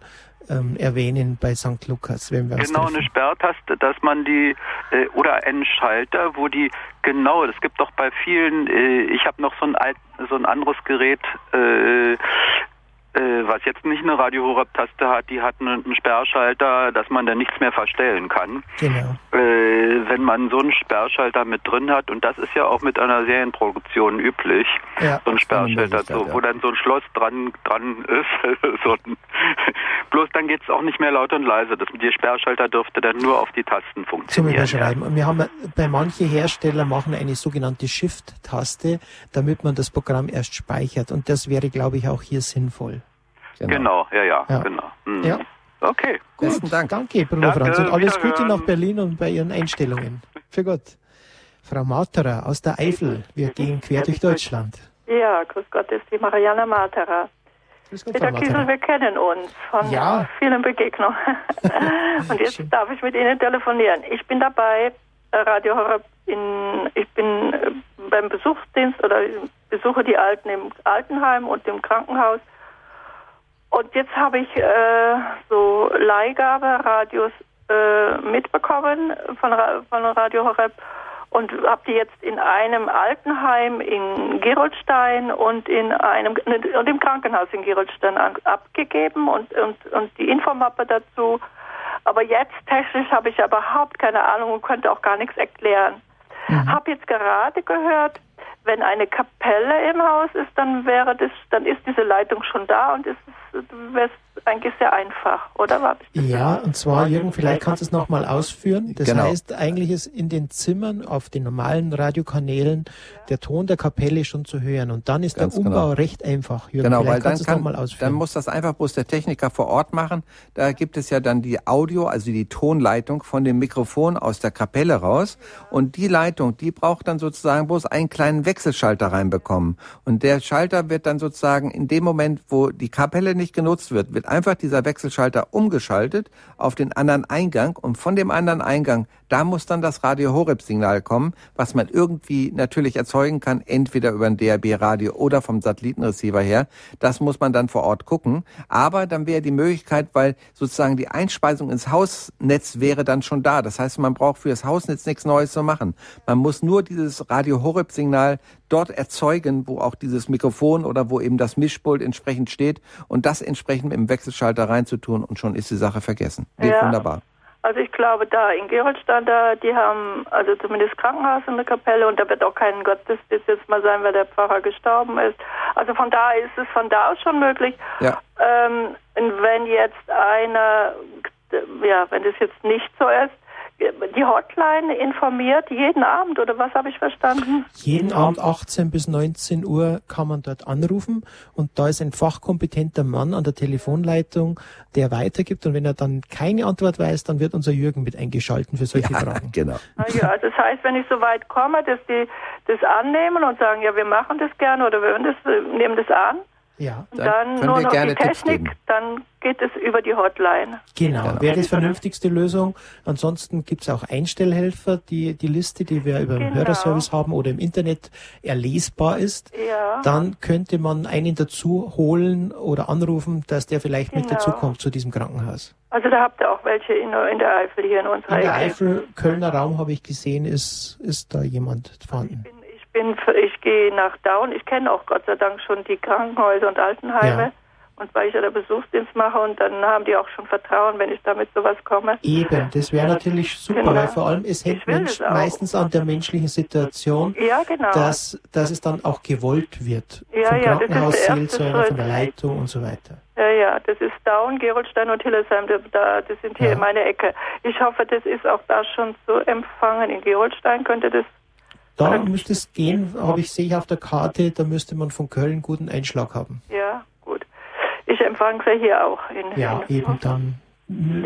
ähm, erwähnen bei St. Lukas, wenn wir Genau, eine Sperrtaste, dass man die, äh, oder einen Schalter, wo die, genau, es gibt doch bei vielen, äh, ich habe noch so ein, alt, so ein anderes Gerät, äh, äh, was jetzt nicht eine Radio Horeb-Taste hat, die hat einen Sperrschalter, dass man da nichts mehr verstellen kann. Genau. Äh, wenn man so einen Sperrschalter mit drin hat, und das ist ja auch mit einer Serienproduktion üblich, Ja, so ein Sperrschalter, so, wo dann so ein Schloss dran dran ist. so ein, bloß dann geht's auch nicht mehr laut und leise. Das, der Sperrschalter dürfte dann nur auf die Tasten zum funktionieren. Überschreiben. Und wir haben bei manchen Herstellern machen eine sogenannte Shift-Taste, damit man das Programm erst speichert. Und das wäre, glaube ich, auch hier sinnvoll. Genau, ja, ja, Ja. genau. Mhm. Ja. Okay. Besten Dank. Danke, Bruder Danke, Franz. Und alles Gute nach Berlin und bei Ihren Einstellungen. Für Gott. Frau Materer aus der Eifel. Wir gehen quer durch Deutschland. Ja, grüß Gott, ist die Marianne Materer. Grüß Gott, Frau Peter Kiesel, wir kennen uns von Ja. vielen Begegnungen. Und jetzt Schön. darf ich mit Ihnen telefonieren. Ich bin dabei, äh, Radio Horeb in, ich bin äh, beim Besuchsdienst oder besuche die Alten im Altenheim und im Krankenhaus. Und jetzt habe ich äh, so Leihgabe-Radios äh, mitbekommen von, von Radio Horeb und habe die jetzt in einem Altenheim in Gerolstein und in einem und im Krankenhaus in Gerolstein an, abgegeben und, und, und die Infomappe dazu. Aber jetzt technisch habe ich überhaupt keine Ahnung und könnte auch gar nichts erklären. Habe jetzt gerade gehört, wenn eine Kapelle im Haus ist, dann wäre das, dann ist diese Leitung schon da und ist wäre eigentlich sehr einfach, oder? Das Ja, und zwar, Jürgen, vielleicht kannst du es nochmal ausführen. Das Genau. heißt, eigentlich ist in den Zimmern auf den normalen Radiokanälen der Ton der Kapelle schon zu hören. Und dann ist Ganz der Umbau genau. recht einfach. Jürgen, Genau, weil vielleicht dann, kannst du es kann, nochmal dann ausführen. muss das einfach bloß der Techniker vor Ort machen. Da gibt es ja dann die Audio, also die Tonleitung von dem Mikrofon aus der Kapelle raus. Und die Leitung, die braucht dann sozusagen bloß einen kleinen Wechselschalter reinbekommen. Und der Schalter wird dann sozusagen in dem Moment, wo die Kapelle nicht genutzt wird, wird einfach dieser Wechselschalter umgeschaltet auf den anderen Eingang. Und von dem anderen Eingang, da muss dann das Radio Horeb Signal kommen, was man irgendwie natürlich erzeugen kann, entweder über ein DAB Radio oder vom Satellitenreceiver her. Das muss man dann vor Ort gucken. Aber dann wäre die Möglichkeit, weil sozusagen die Einspeisung ins Hausnetz wäre dann schon da. Das heißt, man braucht für das Hausnetz nichts Neues zu machen. Man muss nur dieses Radio Horeb Signal dort erzeugen, wo auch dieses Mikrofon oder wo eben das Mischpult entsprechend steht und das entsprechend dem Wechselschalter reinzutun und schon ist die Sache vergessen. Geht Ja. wunderbar. Also ich glaube, da in Gerolstein, da, die haben also zumindest Krankenhaus und eine Kapelle und da wird auch kein Gottesdienst jetzt mal sein, weil der Pfarrer gestorben ist. Also von da ist es von da aus schon möglich. Ja. Ähm, und wenn jetzt einer, ja, wenn das jetzt nicht so ist, die Hotline informiert jeden Abend oder was habe ich verstanden? Jeden Abend 18 bis 19 Uhr kann man dort anrufen und da ist ein fachkompetenter Mann an der Telefonleitung, der weitergibt und wenn er dann keine Antwort weiß, dann wird unser Jürgen mit eingeschalten für solche Fragen. Genau. Ja, das heißt, wenn ich so weit komme, dass die das annehmen und sagen, ja, wir machen das gerne oder wir das, äh, nehmen das an, Ja, Dann dann, können nur wir noch gerne die Technik, dann geht es über die Hotline. genau. Genau. Wäre das vernünftigste Lösung. Ansonsten gibt's auch Einstellhelfer, die die Liste, die wir über den Genau. Hörerservice haben oder im Internet erlesbar ist. Ja. Dann könnte man einen dazu holen oder anrufen, dass der vielleicht mit Genau. dazukommt zu diesem Krankenhaus. Also da habt ihr auch welche in, in der Eifel hier in unserer In der Ecke. Eifel, Kölner Raum habe ich gesehen, ist, ist da jemand vorhanden. Ich bin, ich gehe nach Down. Ich kenne auch Gott sei Dank schon die Krankenhäuser und Altenheime. Ja. Und weil ich ja der Besuchsdienst mache und dann haben die auch schon Vertrauen, wenn ich da mit sowas komme. Eben, das wäre natürlich super, Genau. weil vor allem es hängt meistens an der menschlichen Situation, Ja, genau. dass, dass es dann auch gewollt wird. Ja, vom ja, erste Krankenhausseelsorger, von der. Leitung und so weiter. Ja, ja, das ist Down, Gerolstein und Hillesheim, da, da, das sind hier Ja. meine Ecke. Ich hoffe, das ist auch da schon zu empfangen. In Gerolstein könnte das, Da müsste es gehen, habe ich, sehe ich auf der Karte, da müsste man von Köln guten Einschlag haben. ja, gut. Ich empfange sie hier auch. In, Ja, eben dann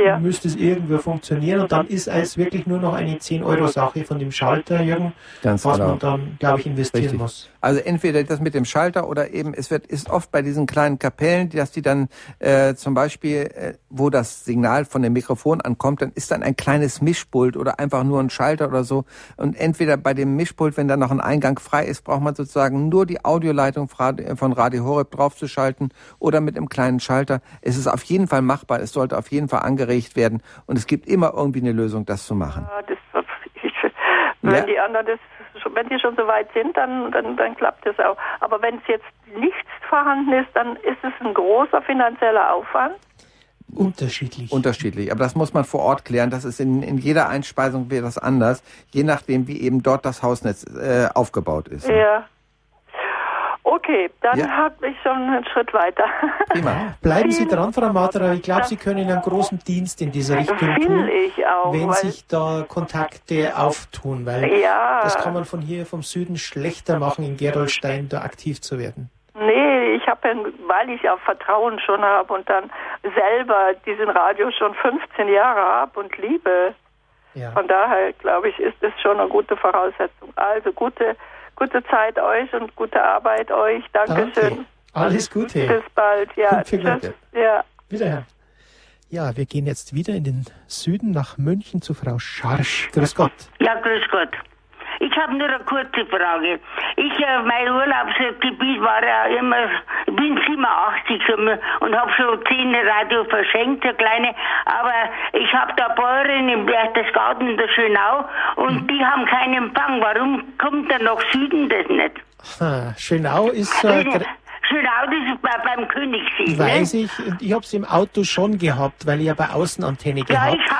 Ja. müsste es irgendwo funktionieren und dann ist es wirklich nur noch eine 10-Euro-Sache von dem Schalter, Jürgen, Ganz was genau. man dann, glaube ich, investieren Richtig. muss. Also entweder das mit dem Schalter oder eben es wird ist oft bei diesen kleinen Kapellen, dass die dann äh, zum Beispiel, äh, wo das Signal von dem Mikrofon ankommt, dann ist dann ein kleines Mischpult oder einfach nur ein Schalter oder so. Und entweder bei dem Mischpult, wenn da noch ein Eingang frei ist, braucht man sozusagen nur die Audioleitung fra- von Radio Horeb draufzuschalten oder mit einem kleinen Schalter. Es ist auf jeden Fall machbar. Es sollte auf jeden Fall angeregt werden und es gibt immer irgendwie eine Lösung, das zu machen. Ja, das, ich, wenn Ja. die anderen das, schon- wenn die schon so weit sind, dann, dann, dann klappt das auch. Aber wenn es jetzt nichts vorhanden ist, dann ist es ein großer finanzieller Aufwand. Unterschiedlich. Unterschiedlich. Aber das muss man vor Ort klären. Das ist in, in jeder Einspeisung wäre das anders, je nachdem, wie eben dort das Hausnetz äh, aufgebaut ist. Ja. Okay, dann Ja. habe ich schon einen Schritt weiter. Prima. Bleiben Sie dran, Frau Matera. Ich glaube, Sie können einen großen Dienst in dieser Richtung Will tun, ich auch, wenn sich da Kontakte auftun, weil Ja. das kann man von hier vom Süden schlechter machen, in Gerolstein da aktiv zu werden. Nee, ich habe, weil ich ja Vertrauen schon habe und dann selber diesen Radio schon 15 Jahre habe und liebe. Ja. Von daher, glaube ich, ist es schon eine gute Voraussetzung. Also gute, gute Zeit euch und gute Arbeit euch. Dankeschön. Danke. Alles Gute. Bis bald. Ja, Und viel Glück. tschüss. Ja. Wiederhören. Ja, wir gehen jetzt wieder in den Süden nach München zu Frau Scharsch. Grüß Gott. Ja, grüß Gott. Ich habe nur eine kurze Frage. Ich, äh, mein Urlaubsgebiet war ja immer, ich bin 87 schon und habe schon 10 Radio verschenkt, so kleine, aber ich habe da Bäuerin im Berchtesgaden in der Schönau und die haben keinen Empfang. Warum kommt da nach Süden das nicht? Ah, Schönau ist, äh, Schönau, das ist bei, beim Königssee. weiß ne? ich, ich habe es im Auto schon gehabt, weil ich ja bei Außenantenne Ja, gehabt. ich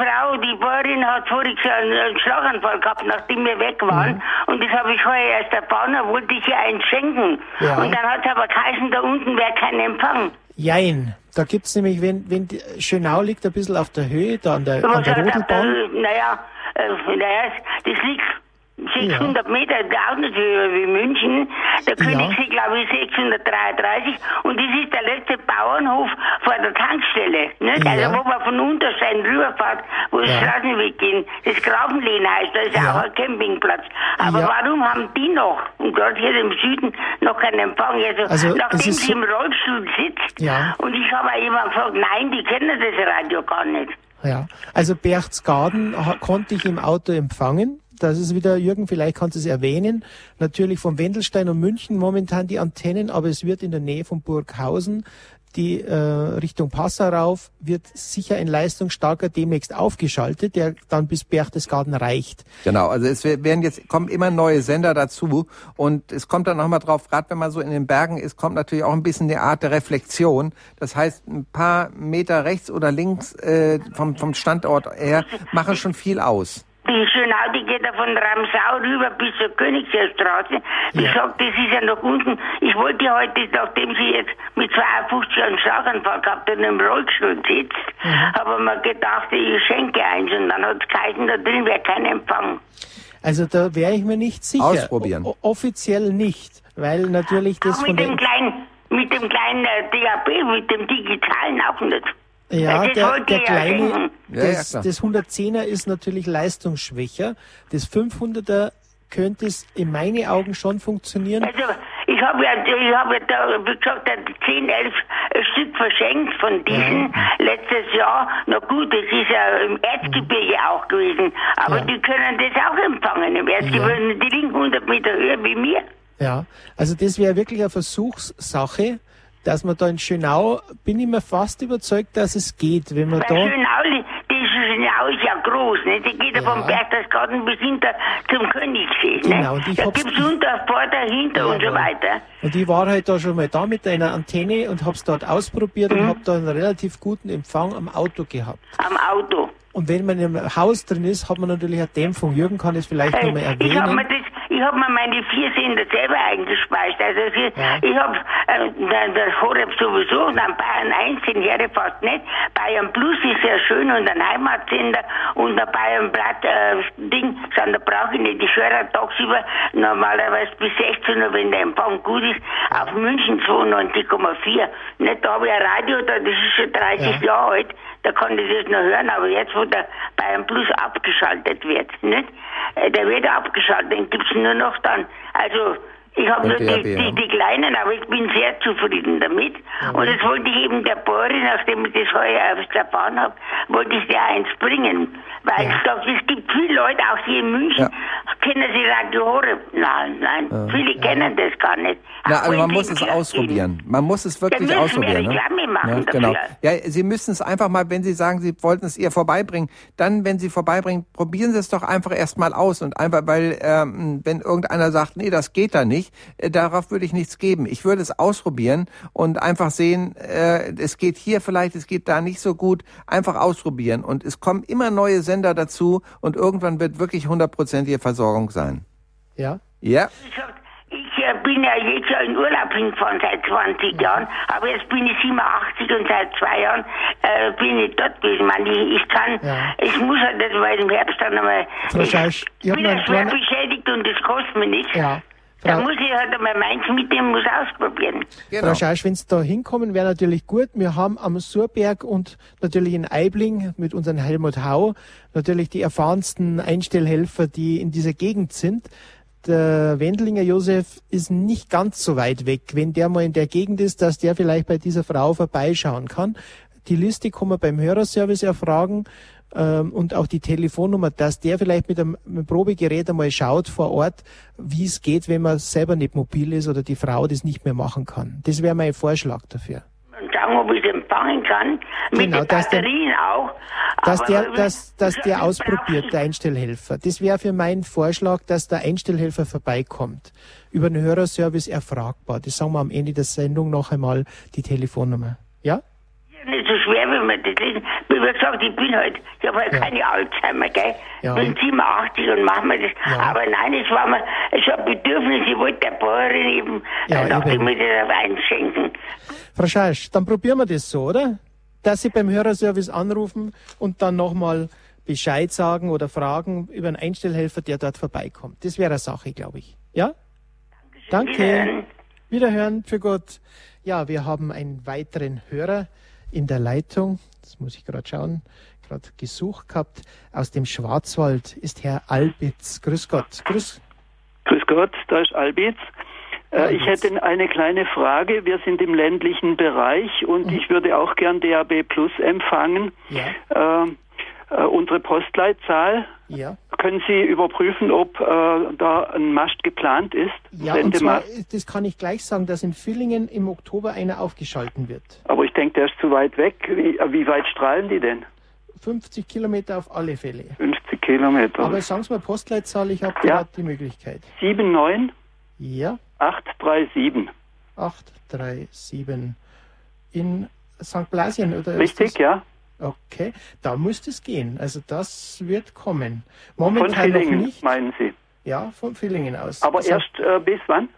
Frau, die Bäuerin hat voriges Jahr einen, einen Schlaganfall gehabt, nachdem wir weg waren. Mhm. Und das habe ich heuer erst erfahren, da wollte ich ihr eins schenken. Ja. Und dann hat es aber geheißen, da unten wäre kein Empfang. Jein. Da gibt's nämlich, wenn, wenn die, Schönau liegt ein bisschen auf der Höhe, da an der, an der er Rodelbahn. Naja, äh, naja, das liegt 600 Meter, auch nicht wie, wie München. Der Ja. Königssee, glaube ich, 633. Und das ist der letzte Bauernhof vor der Tankstelle. Nicht? Ja. Also, wo man von Unterstein rüberfährt, wo die Ja. Straßenweg gehen. Das Grafenlehn heißt, da ist Ja. auch ein Campingplatz. Aber Ja. warum haben die noch, und gerade hier im Süden, noch keinen Empfang? Also, Also, nachdem sie so- im Rollstuhl sitzt, Ja. und ich habe auch jemand gefragt, nein, die kennen das Radio gar nicht. Ja, also Berchtesgaden konnte ich im Auto empfangen. Das ist wieder, Jürgen, vielleicht kannst du es erwähnen. Natürlich von Wendelstein und München momentan die Antennen, aber es wird in der Nähe von Burghausen die äh, Richtung Passau rauf, wird sicher ein leistungsstarker demnächst aufgeschaltet, der dann bis Berchtesgaden reicht. Genau, also es wer- werden jetzt kommen immer neue Sender dazu und es kommt dann auch mal drauf, gerade wenn man so in den Bergen ist, kommt natürlich auch ein bisschen die Art der Reflexion. Das heißt, ein paar Meter rechts oder links äh, vom, vom Standort her machen schon viel aus. Die Schönau, die geht ja von Ramsau rüber bis zur Königsstraße. Ich Ja. sag, das ist ja noch unten. Ich wollte heute, nachdem sie jetzt mit 52 Jahren Schlaganfall gehabt und im Rollstuhl sitzt, Mhm. habe mir gedacht, ich schenke eins. Und dann hat es geheißen, da drin wäre kein Empfang. Also da wäre ich mir nicht sicher. Ausprobieren. O offiziell nicht, weil natürlich das Auch von mit dem den kleinen, mit dem kleinen äh, DAB, mit dem digitalen auch nicht. Ja, das der, der ja kleine. Ja, ja, das, das 110er ist natürlich leistungsschwächer. Das 500er könnte es in meine Augen schon funktionieren. Also, ich habe ja, ich habe ja da, wie gesagt, da 10, 11 Stück verschenkt von diesen letztes Jahr. Na gut, das ist ja im Erzgebirge auch gewesen. Aber Ja. die können das auch empfangen. Im Erzgebirge, die liegen 100 Meter höher wie mir. Ja, also das wäre wirklich eine Versuchssache, dass man da in Schönau, bin ich mir fast überzeugt, dass es geht, wenn man Weil da... Schönau, die Schönau ist ja groß, ne? Die geht ja, Ja. vom Berchtesgaden bis hinter zum Königssee, Genau, ne? und ich Da hab's- gibt's unter, vor, dahinter und so weiter. Und ich war halt da schon mal da mit einer Antenne und hab's dort ausprobiert Mhm. und hab da einen relativ guten Empfang am Auto gehabt. Am Auto. Und wenn man im Haus drin ist, hat man natürlich eine Dämpfung. Jürgen kann es vielleicht Äh, nochmal ich habe mir erwähnen. das, ich habe mir meine vier Sender selber eingespeist. Also ich, Ja. ich habe äh, der Horeb sowieso und dann Bayern 1 den ich fast nicht. Bayern Plus ist sehr schön und ein Heimatsender und der Bayern Blatt äh, Ding, sondern da brauche ich nicht. Ich höre tagsüber normalerweise bis 16 Uhr, wenn der Empfang gut ist, auf München 92,4. Nicht, da habe ich ein Radio, da, das ist schon 30 Ja. Jahre alt, da kann ich das noch hören, aber jetzt, wo der Bayern Plus abgeschaltet wird, nicht? Äh, Der wird abgeschaltet, den gibt's nur noch dann. Also, ich habe nur die, die, ja. die kleinen, aber ich bin sehr zufrieden damit. Und jetzt wollte ich eben der Bäuerin, nachdem ich das heuer erst erfahren habe, wollte ich dir eins bringen. Weil Ja. ich dachte, es gibt viele Leute, auch hier in München, Ja. kennen sie Radio Horeb. Nein, nein, viele kennen das gar nicht. Na, Auch also man muss es ausprobieren. Man muss es wirklich wir ausprobieren. Ne? Reklame machen Ja, genau. dafür. Ja, Sie müssen es einfach mal, wenn Sie sagen, Sie wollten es ihr vorbeibringen, dann, wenn Sie vorbeibringen, probieren Sie es doch einfach erst mal aus und einfach, weil ähm, wenn irgendeiner sagt, nee, das geht da nicht, äh, darauf würde ich nichts geben. Ich würde es ausprobieren und einfach sehen, äh, es geht hier vielleicht, es geht da nicht so gut, einfach ausprobieren und es kommen immer neue Sender dazu und irgendwann wird wirklich hundertprozentige Versorgung sein. Ja? Ja, Ich äh, bin ja jetzt ja in Urlaub hingefahren seit 20 Jahren, aber jetzt bin ich 87 und seit zwei Jahren äh, bin ich dort gewesen. Man, ich, ich kann, Ja. ich muss halt nicht im Herbst dann einmal. Frau ich ich bin ja schwer beschädigt und das kostet mir nichts. Ja. Da muss ich halt einmal meins mitnehmen, muss ausprobieren. genau. Frau Scheisch, wenn Sie da hinkommen, wäre natürlich gut. Wir haben am Surberg und natürlich in Eibling mit unserem Helmut Hau natürlich die erfahrensten Einstellhelfer, die in dieser Gegend sind. Der Wendlinger Josef ist nicht ganz so weit weg. Wenn der mal in der Gegend ist, dass der vielleicht bei dieser Frau vorbeischauen kann. Die Liste kann man beim Hörerservice erfragen ähm, und auch die Telefonnummer, dass der vielleicht mit einem, mit einem Probegerät einmal schaut vor Ort, wie es geht, wenn man selber nicht mobil ist oder die Frau das nicht mehr machen kann. Das wäre mein Vorschlag dafür. Sagen, ob ich es empfangen kann. Mit Genau, den dass der- Batterien auch. Dass Aber der, dass, dass der ausprobiert, der Einstellhelfer. Das wäre für meinen Vorschlag, dass der Einstellhelfer vorbeikommt. Über den Hörerservice erfragbar. Das sagen wir am Ende der Sendung noch einmal die Telefonnummer. Ja? nicht so schwer, wie man das lesen. Wie gesagt, ich bin halt, ich habe halt Ja. keine Alzheimer, gell? Ja. Bin 87 und mach mir das. Ja. Aber nein, es war mir, es war ein Bedürfnis, ich wollte der Bäuerin eben, Ja, dachte ich mir das einschenken. Frau Scheisch, dann probieren wir das so, oder? Dass Sie beim Hörerservice anrufen und dann nochmal Bescheid sagen oder fragen über einen Einstellhelfer, der dort vorbeikommt. Das wäre eine Sache, glaube ich. Ja? Danke. Wiederhören. Wiederhören, für Gott. Ja, wir haben einen weiteren Hörer in der Leitung. Das muss ich gerade schauen. Gerade gesucht gehabt. Aus dem Schwarzwald ist Herr Albitz. Grüß Gott. Grüß. Grüß Gott, da ist Albitz. Äh, ich hätte eine kleine Frage. Wir sind im ländlichen Bereich und Mhm. ich würde auch gern DAB Plus empfangen. Ja, Äh, äh, unsere Postleitzahl, ja. können Sie überprüfen, ob äh, da ein Mast geplant ist? Ja, und zwar, Sendemast? das kann ich gleich sagen, dass in Villingen im Oktober einer aufgeschalten wird. Aber ich denke, der ist zu weit weg. Wie, äh, wie weit strahlen die denn? 50 Kilometer auf alle Fälle. 50 Kilometer. Aber sagen Sie mal Postleitzahl, ich habe Ja. gerade die Möglichkeit. 79837. Ja, 837 in St. Blasien oder Richtig, ja? Okay, da müsste es gehen. Also das wird kommen. Von Momentan noch Villingen, nicht. meinen Sie. Ja, von Villingen aus. Aber also, erst äh, bis wann?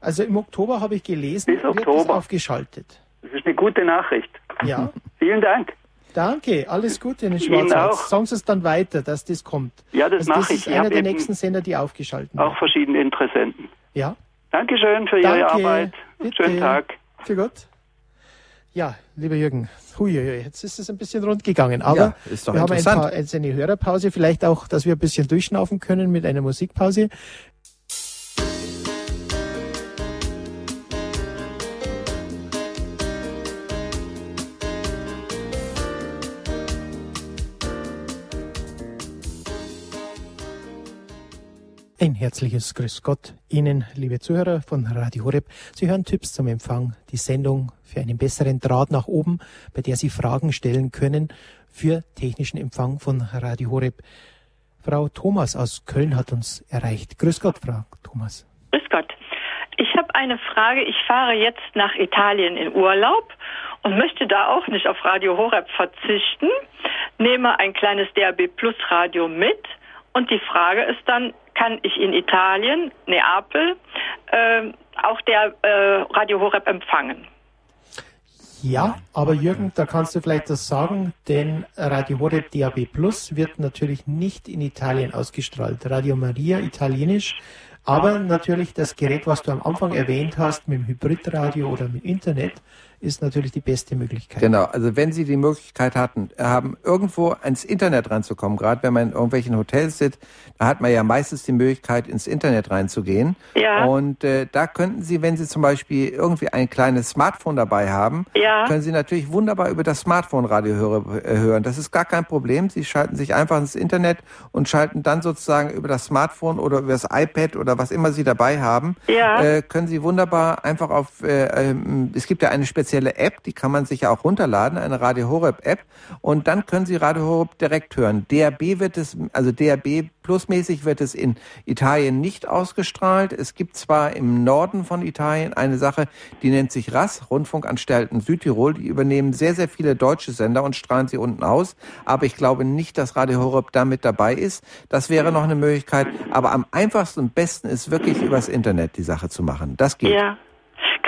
also im Oktober habe ich gelesen, Bis wird es Oktober. aufgeschaltet. Das ist eine gute Nachricht. Ja, Vielen Dank. danke. Alles Gute in den Schwarzwald. Sagen Sie es dann weiter, dass das kommt. Ja, das also mache das ich. ist Ich einer der nächsten Sender, die aufgeschalten Auch werden. verschiedene Interessenten. Ja, Dankeschön für Ihre Danke. Arbeit. Bitte. Schönen Tag. für Gott. Ja, lieber Jürgen, huiuiui, jetzt ist es ein bisschen rund gegangen, aber Ja, wir haben ein paar, jetzt eine Hörerpause, vielleicht auch, dass wir ein bisschen durchschnaufen können mit einer Musikpause. Ein herzliches Grüß Gott Ihnen, liebe Zuhörer von Radio Horeb. Sie hören Tipps zum Empfang, die Sendung für einen besseren Draht nach oben, bei der Sie Fragen stellen können für technischen Empfang von Radio Horeb. Frau Thomas aus Köln hat uns erreicht. Grüß Gott, Frau Thomas. Grüß Gott. Ich habe eine Frage. Ich fahre jetzt nach Italien in Urlaub und möchte da auch nicht auf Radio Horeb verzichten. Nehme ein kleines DAB Plus Radio mit und die Frage ist dann, kann ich in Italien, Neapel, äh, auch der äh, Radio Horeb empfangen? Ja, aber Jürgen, da kannst du vielleicht das sagen, denn Radio Horeb DAB Plus wird natürlich nicht in Italien ausgestrahlt. Radio Maria italienisch, aber natürlich das Gerät, was du am Anfang erwähnt hast, mit dem Hybridradio oder mit Internet, ist natürlich die beste Möglichkeit. Genau, also wenn Sie die Möglichkeit hatten, haben, irgendwo ans Internet ranzukommen, gerade wenn man in irgendwelchen Hotels sitzt, da hat man ja meistens die Möglichkeit, ins Internet reinzugehen. Ja. Und äh, da könnten Sie, wenn Sie zum Beispiel irgendwie ein kleines Smartphone dabei haben, Ja. können Sie natürlich wunderbar über das Smartphone Radio äh, hören. Das ist gar kein Problem. Sie schalten sich einfach ins Internet und schalten dann sozusagen über das Smartphone oder über das iPad oder was immer Sie dabei haben, Ja. äh, können Sie wunderbar einfach auf, äh, ähm, es gibt ja eine spezielle spezielle App, die kann man sich ja auch runterladen, eine Radio Horeb App. Und dann können Sie Radio Horeb direkt hören. DRB wird es, also DRB plusmäßig wird es in Italien nicht ausgestrahlt. Es gibt zwar im Norden von Italien eine Sache, die nennt sich RAS, Rundfunkanstalten Südtirol. Die übernehmen sehr, sehr viele deutsche Sender und strahlen sie unten aus. Aber ich glaube nicht, dass Radio Horeb damit dabei ist. Das wäre noch eine Möglichkeit. Aber am einfachsten und besten ist wirklich übers Internet die Sache zu machen. Das geht. Ja.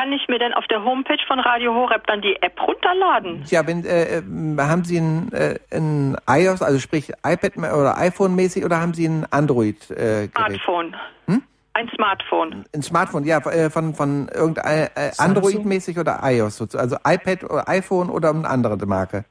Kann ich mir denn auf der Homepage von Radio Horeb dann die App runterladen? Ja, wenn äh, äh haben Sie ein, äh, ein iOS, also sprich iPad oder iPhone mäßig oder haben Sie ein Android äh? Smartphone. Hm? Ein Smartphone. Ein Smartphone, ja, äh, von von irgendein äh, Android mäßig oder iOS, also iPad oder iPhone oder eine andere Marke.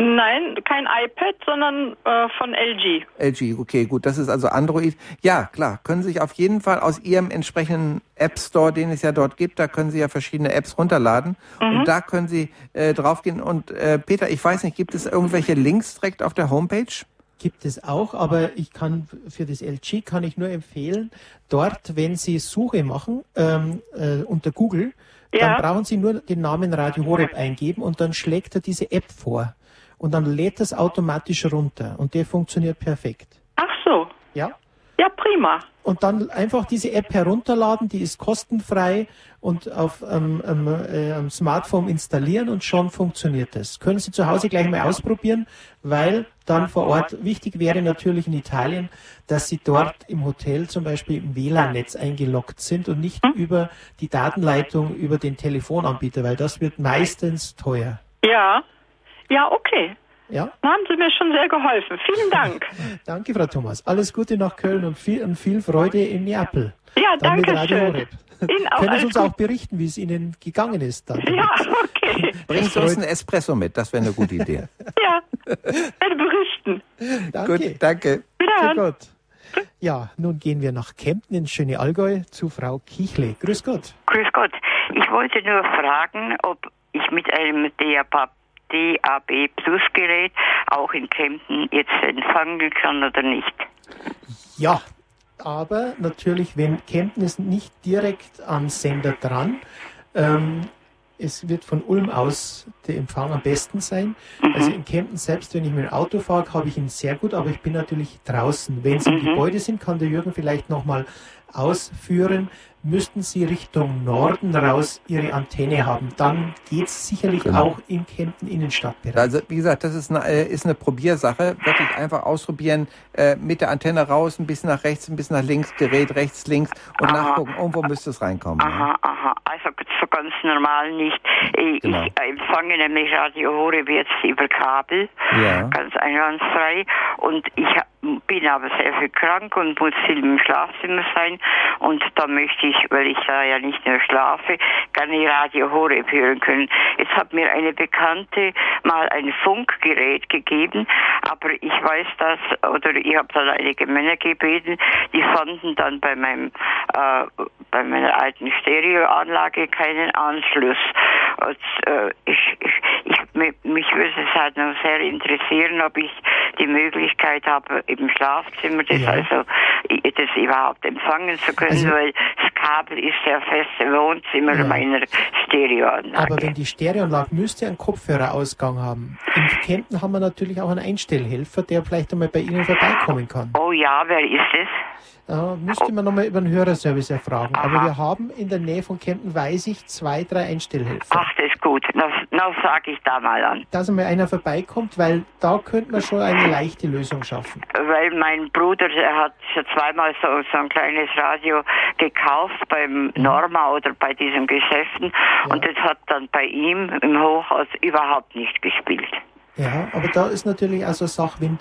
Nein, kein iPad, sondern äh, von LG. LG, okay, gut. Das ist also Android. Ja, klar. Können Sie sich auf jeden Fall aus Ihrem entsprechenden App Store, den es ja dort gibt, da können Sie ja verschiedene Apps runterladen. Mhm. Und da können Sie äh, draufgehen. Und äh, Peter, ich weiß nicht, gibt es irgendwelche Links direkt auf der Homepage? Gibt es auch, aber ich kann für das LG kann ich nur empfehlen, dort, wenn Sie Suche machen ähm, äh, unter Google, ja. dann brauchen Sie nur den Namen Radio Horeb eingeben und dann schlägt er diese App vor und dann lädt das automatisch runter und der funktioniert perfekt. Ach so. Ja. Ja, prima. Und dann einfach diese App herunterladen, die ist kostenfrei und auf ähm, ähm, äh, Smartphone installieren und schon funktioniert das. Können Sie zu Hause gleich mal ausprobieren, weil dann vor Ort wichtig wäre natürlich in Italien, dass Sie dort im Hotel zum Beispiel im WLAN-Netz eingeloggt sind und nicht hm? über die Datenleitung über den Telefonanbieter, weil das wird meistens teuer. Ja, ja, okay. Ja? Da haben Sie mir schon sehr geholfen. Vielen Dank. danke, Frau Thomas. Alles Gute nach Köln und viel, und viel Freude in Neapel. Ja, Dann danke schön. Ihnen auch Können Sie uns gut. auch berichten, wie es Ihnen gegangen ist? Dann. Ja, okay. Bringst du uns einen Espresso mit? Das wäre eine gute Idee. ja, werde berichten. Danke. Gut, danke. Gott. Ja, nun gehen wir nach Kempten in Schöne Allgäu zu Frau Kichle. Grüß Gott. Grüß Gott. Ich wollte nur fragen, ob ich mit einem DAB DAB Plus Gerät auch in Kempten jetzt empfangen kann oder nicht? Ja, aber natürlich, wenn Kempten ist nicht direkt am Sender dran, ähm, es wird von Ulm aus der Empfang am besten sein. Mhm. Also in Kempten selbst, wenn ich mit dem Auto fahre, habe ich ihn sehr gut, aber ich bin natürlich draußen. Wenn Sie im mhm. Gebäude sind, kann der Jürgen vielleicht nochmal ausführen, müssten Sie Richtung Norden raus Ihre Antenne haben. Dann geht es sicherlich genau. auch in Kempten Innenstadtbereich. Also wie gesagt, das ist eine, äh, ist eine Probiersache. Wirklich einfach ausprobieren, äh, mit der Antenne raus, ein bisschen nach rechts, ein bisschen nach links, Gerät rechts, links und aha. nachgucken. Irgendwo müsste es reinkommen. Aha, ja. aha. Also so ganz normal nicht. Ich, genau. ich empfange nämlich Radio Horeb jetzt über Kabel, ja. ganz einwandfrei. Und ich bin aber sehr viel krank und muss viel im Schlafzimmer sein. Und da möchte ich, weil ich da ja nicht mehr schlafe, gerne Radio Horeb hören können. Jetzt hat mir eine Bekannte mal ein Funkgerät gegeben, aber ich weiß das, oder ich habe dann einige Männer gebeten, die fanden dann bei meinem, äh, bei meiner alten Stereoanlage keinen Anschluss. Und, äh, ich, ich, ich, mich würde es halt noch sehr interessieren, ob ich die Möglichkeit habe, im Schlafzimmer das ja. also das überhaupt empfangen zu können, also, weil das Kabel ist ja fest im Wohnzimmer ja. meiner Stereoanlage. Aber wenn die Stereoanlage müsste einen Kopfhörerausgang haben. In Kempten haben wir natürlich auch einen Einstellhelfer, der vielleicht einmal bei Ihnen vorbeikommen kann. Oh ja, wer ist es? Ja, müsste man nochmal über den Hörerservice erfragen. Aha. Aber wir haben in der Nähe von Kempten, weiß ich, zwei, drei Einstellhelfer. Ach, das ist gut. Na, na sage ich da mal an. Dass einmal einer vorbeikommt, weil da könnte man schon eine leichte Lösung schaffen. Weil mein Bruder, der hat schon zweimal so, so ein kleines Radio gekauft beim mhm. Norma oder bei diesen Geschäften ja. und das hat dann bei ihm im Hochhaus überhaupt nicht gespielt. Ja, aber da ist natürlich also eine Sache, wenn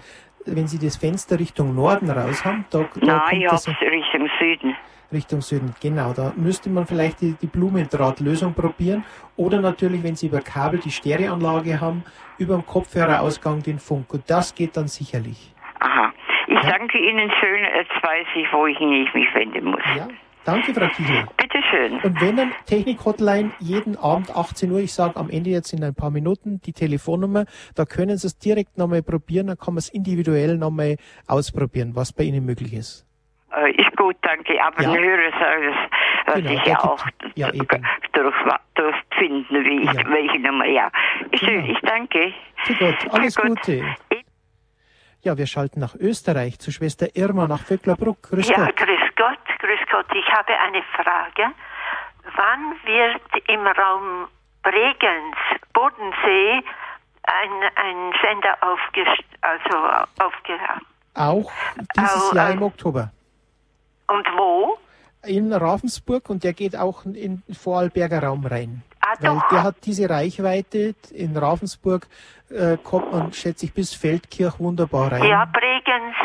wenn Sie das Fenster Richtung Norden raus haben, da, da Nein, ich das Richtung Süden. Richtung Süden, genau. Da müsste man vielleicht die, die Blumendrahtlösung probieren oder natürlich, wenn Sie über Kabel die Stereoanlage haben, über den Kopfhörerausgang den Funk. Und das geht dann sicherlich. Aha. Ich ja? danke Ihnen schön. Jetzt weiß ich, wo ich mich wenden muss. Ja, Danke, Frau Kiesel. Bitteschön. Und wenn dann Technik-Hotline jeden Abend 18 Uhr, ich sage am Ende jetzt in ein paar Minuten die Telefonnummer, da können Sie es direkt nochmal probieren, dann kann man es individuell nochmal ausprobieren, was bei Ihnen möglich ist. Äh, ist gut, danke. Aber ja. ein Hörerservice, was genau, ich ja auch ja, durch, durch finden, wie ich, ja. welche Nummer, ja. Schön, genau. ich danke. Für Gott, alles Für Gott. Ja, wir schalten nach Österreich zu Schwester Irma nach Vöcklerbruck. Grüß ja, Gott. grüß Gott, grüß Gott. Ich habe eine Frage. Wann wird im Raum Bregenz, Bodensee, ein, ein Sender aufgest also aufge Auch dieses Au, Jahr im Oktober. Und wo? In Ravensburg und der geht auch in den Vorarlberger Raum rein. Ah, Weil der hat diese Reichweite. In Ravensburg äh, kommt man, schätze ich, bis Feldkirch wunderbar rein. Ja, Bregenz,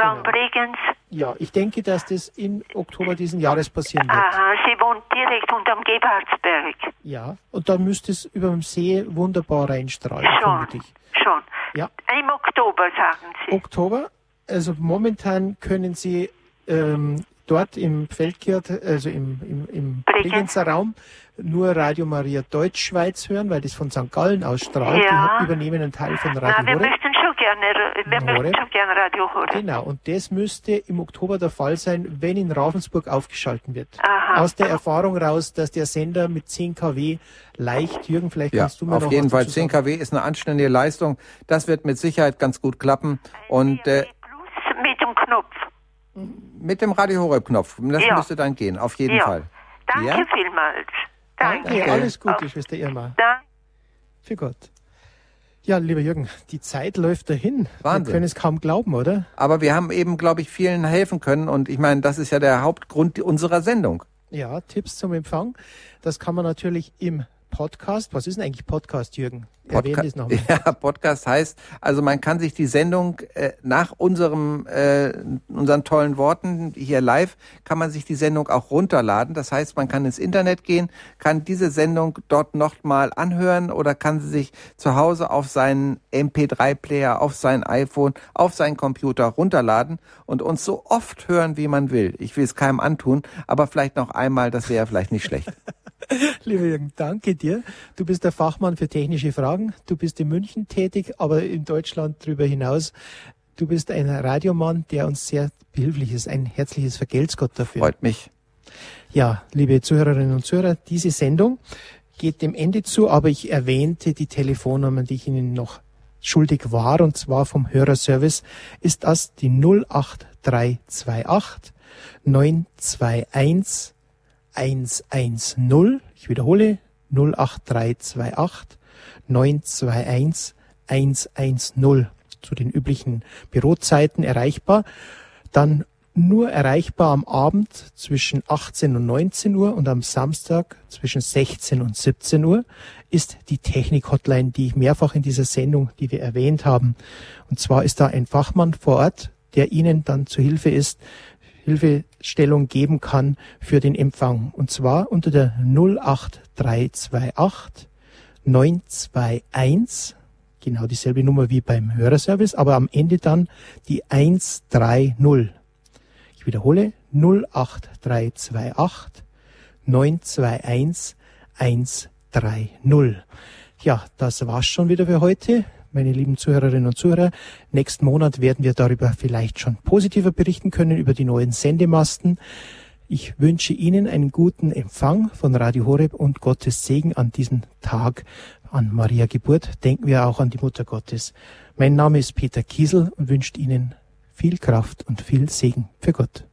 Raum genau. Bregenz. Ja, ich denke, dass das im Oktober diesen Jahres passieren wird. Aha, sie wohnt direkt unterm Gebhardsberg. Ja, und da müsste es über dem See wunderbar reinstrahlen, schon, vermutlich. Schon. Ja. Im Oktober, sagen Sie. Oktober, also momentan können Sie ähm, dort im Feldkirch, also im, im, im Bregenzer Raum, nur Radio Maria Deutschschweiz hören, weil das von St. Gallen ausstrahlt. Ja. Die übernehmen einen Teil von Radio Na, wir Horeb. möchten schon gerne, wir möchten schon gerne Radio Horeb. Genau, und das müsste im Oktober der Fall sein, wenn in Ravensburg aufgeschalten wird. Aha. Aus der Erfahrung raus, dass der Sender mit 10 kW leicht, Jürgen, vielleicht ja, kannst du mir auf noch jeden Fall 10 kW ist eine anständige Leistung. Das wird mit Sicherheit ganz gut klappen. Und äh. Mit dem Radio Horeb Knopf. Das ja. müsste dann gehen, auf jeden ja. Fall. Danke ja? vielmals. Danke. Danke. Alles Gute, Auf. Schwester Irma. Danke. Für Gott. Ja, lieber Jürgen, die Zeit läuft dahin. Wahnsinn. Wir können es kaum glauben, oder? Aber wir haben eben, glaube ich, vielen helfen können. Und ich meine, das ist ja der Hauptgrund unserer Sendung. Ja, Tipps zum Empfang. Das kann man natürlich im Podcast. Was ist denn eigentlich Podcast, Jürgen? Podca es nochmal. Ja, Podcast heißt, also man kann sich die Sendung äh, nach unserem, äh, unseren tollen Worten hier live, kann man sich die Sendung auch runterladen. Das heißt, man kann ins Internet gehen, kann diese Sendung dort nochmal anhören oder kann sie sich zu Hause auf seinen MP3-Player, auf sein iPhone, auf seinen Computer runterladen und uns so oft hören, wie man will. Ich will es keinem antun, aber vielleicht noch einmal, das wäre vielleicht nicht schlecht. Lieber Jürgen, danke dir. Du bist der Fachmann für technische Fragen. Du bist in München tätig, aber in Deutschland darüber hinaus. Du bist ein Radiomann, der uns sehr behilflich ist. Ein herzliches Vergelt's Gott dafür. Freut mich. Ja, liebe Zuhörerinnen und Zuhörer, diese Sendung geht dem Ende zu, aber ich erwähnte die Telefonnummern, die ich Ihnen noch schuldig war, und zwar vom Hörerservice ist das die 08328 921 110. Ich wiederhole 08328 921 110 zu den üblichen Bürozeiten erreichbar. Dann nur erreichbar am Abend zwischen 18 und 19 Uhr und am Samstag zwischen 16 und 17 Uhr ist die Technik-Hotline, die ich mehrfach in dieser Sendung, die wir erwähnt haben. Und zwar ist da ein Fachmann vor Ort, der Ihnen dann zu Hilfe ist, Hilfestellung geben kann für den Empfang. Und zwar unter der 08328 921, genau dieselbe Nummer wie beim Hörerservice, aber am Ende dann die 130. Ich wiederhole 08328 921 130. Ja, das war's schon wieder für heute meine lieben Zuhörerinnen und Zuhörer. Nächsten Monat werden wir darüber vielleicht schon positiver berichten können, über die neuen Sendemasten. Ich wünsche Ihnen einen guten Empfang von Radio Horeb und Gottes Segen an diesem Tag an Maria Geburt. Denken wir auch an die Mutter Gottes. Mein Name ist Peter Kiesel und wünscht Ihnen viel Kraft und viel Segen für Gott.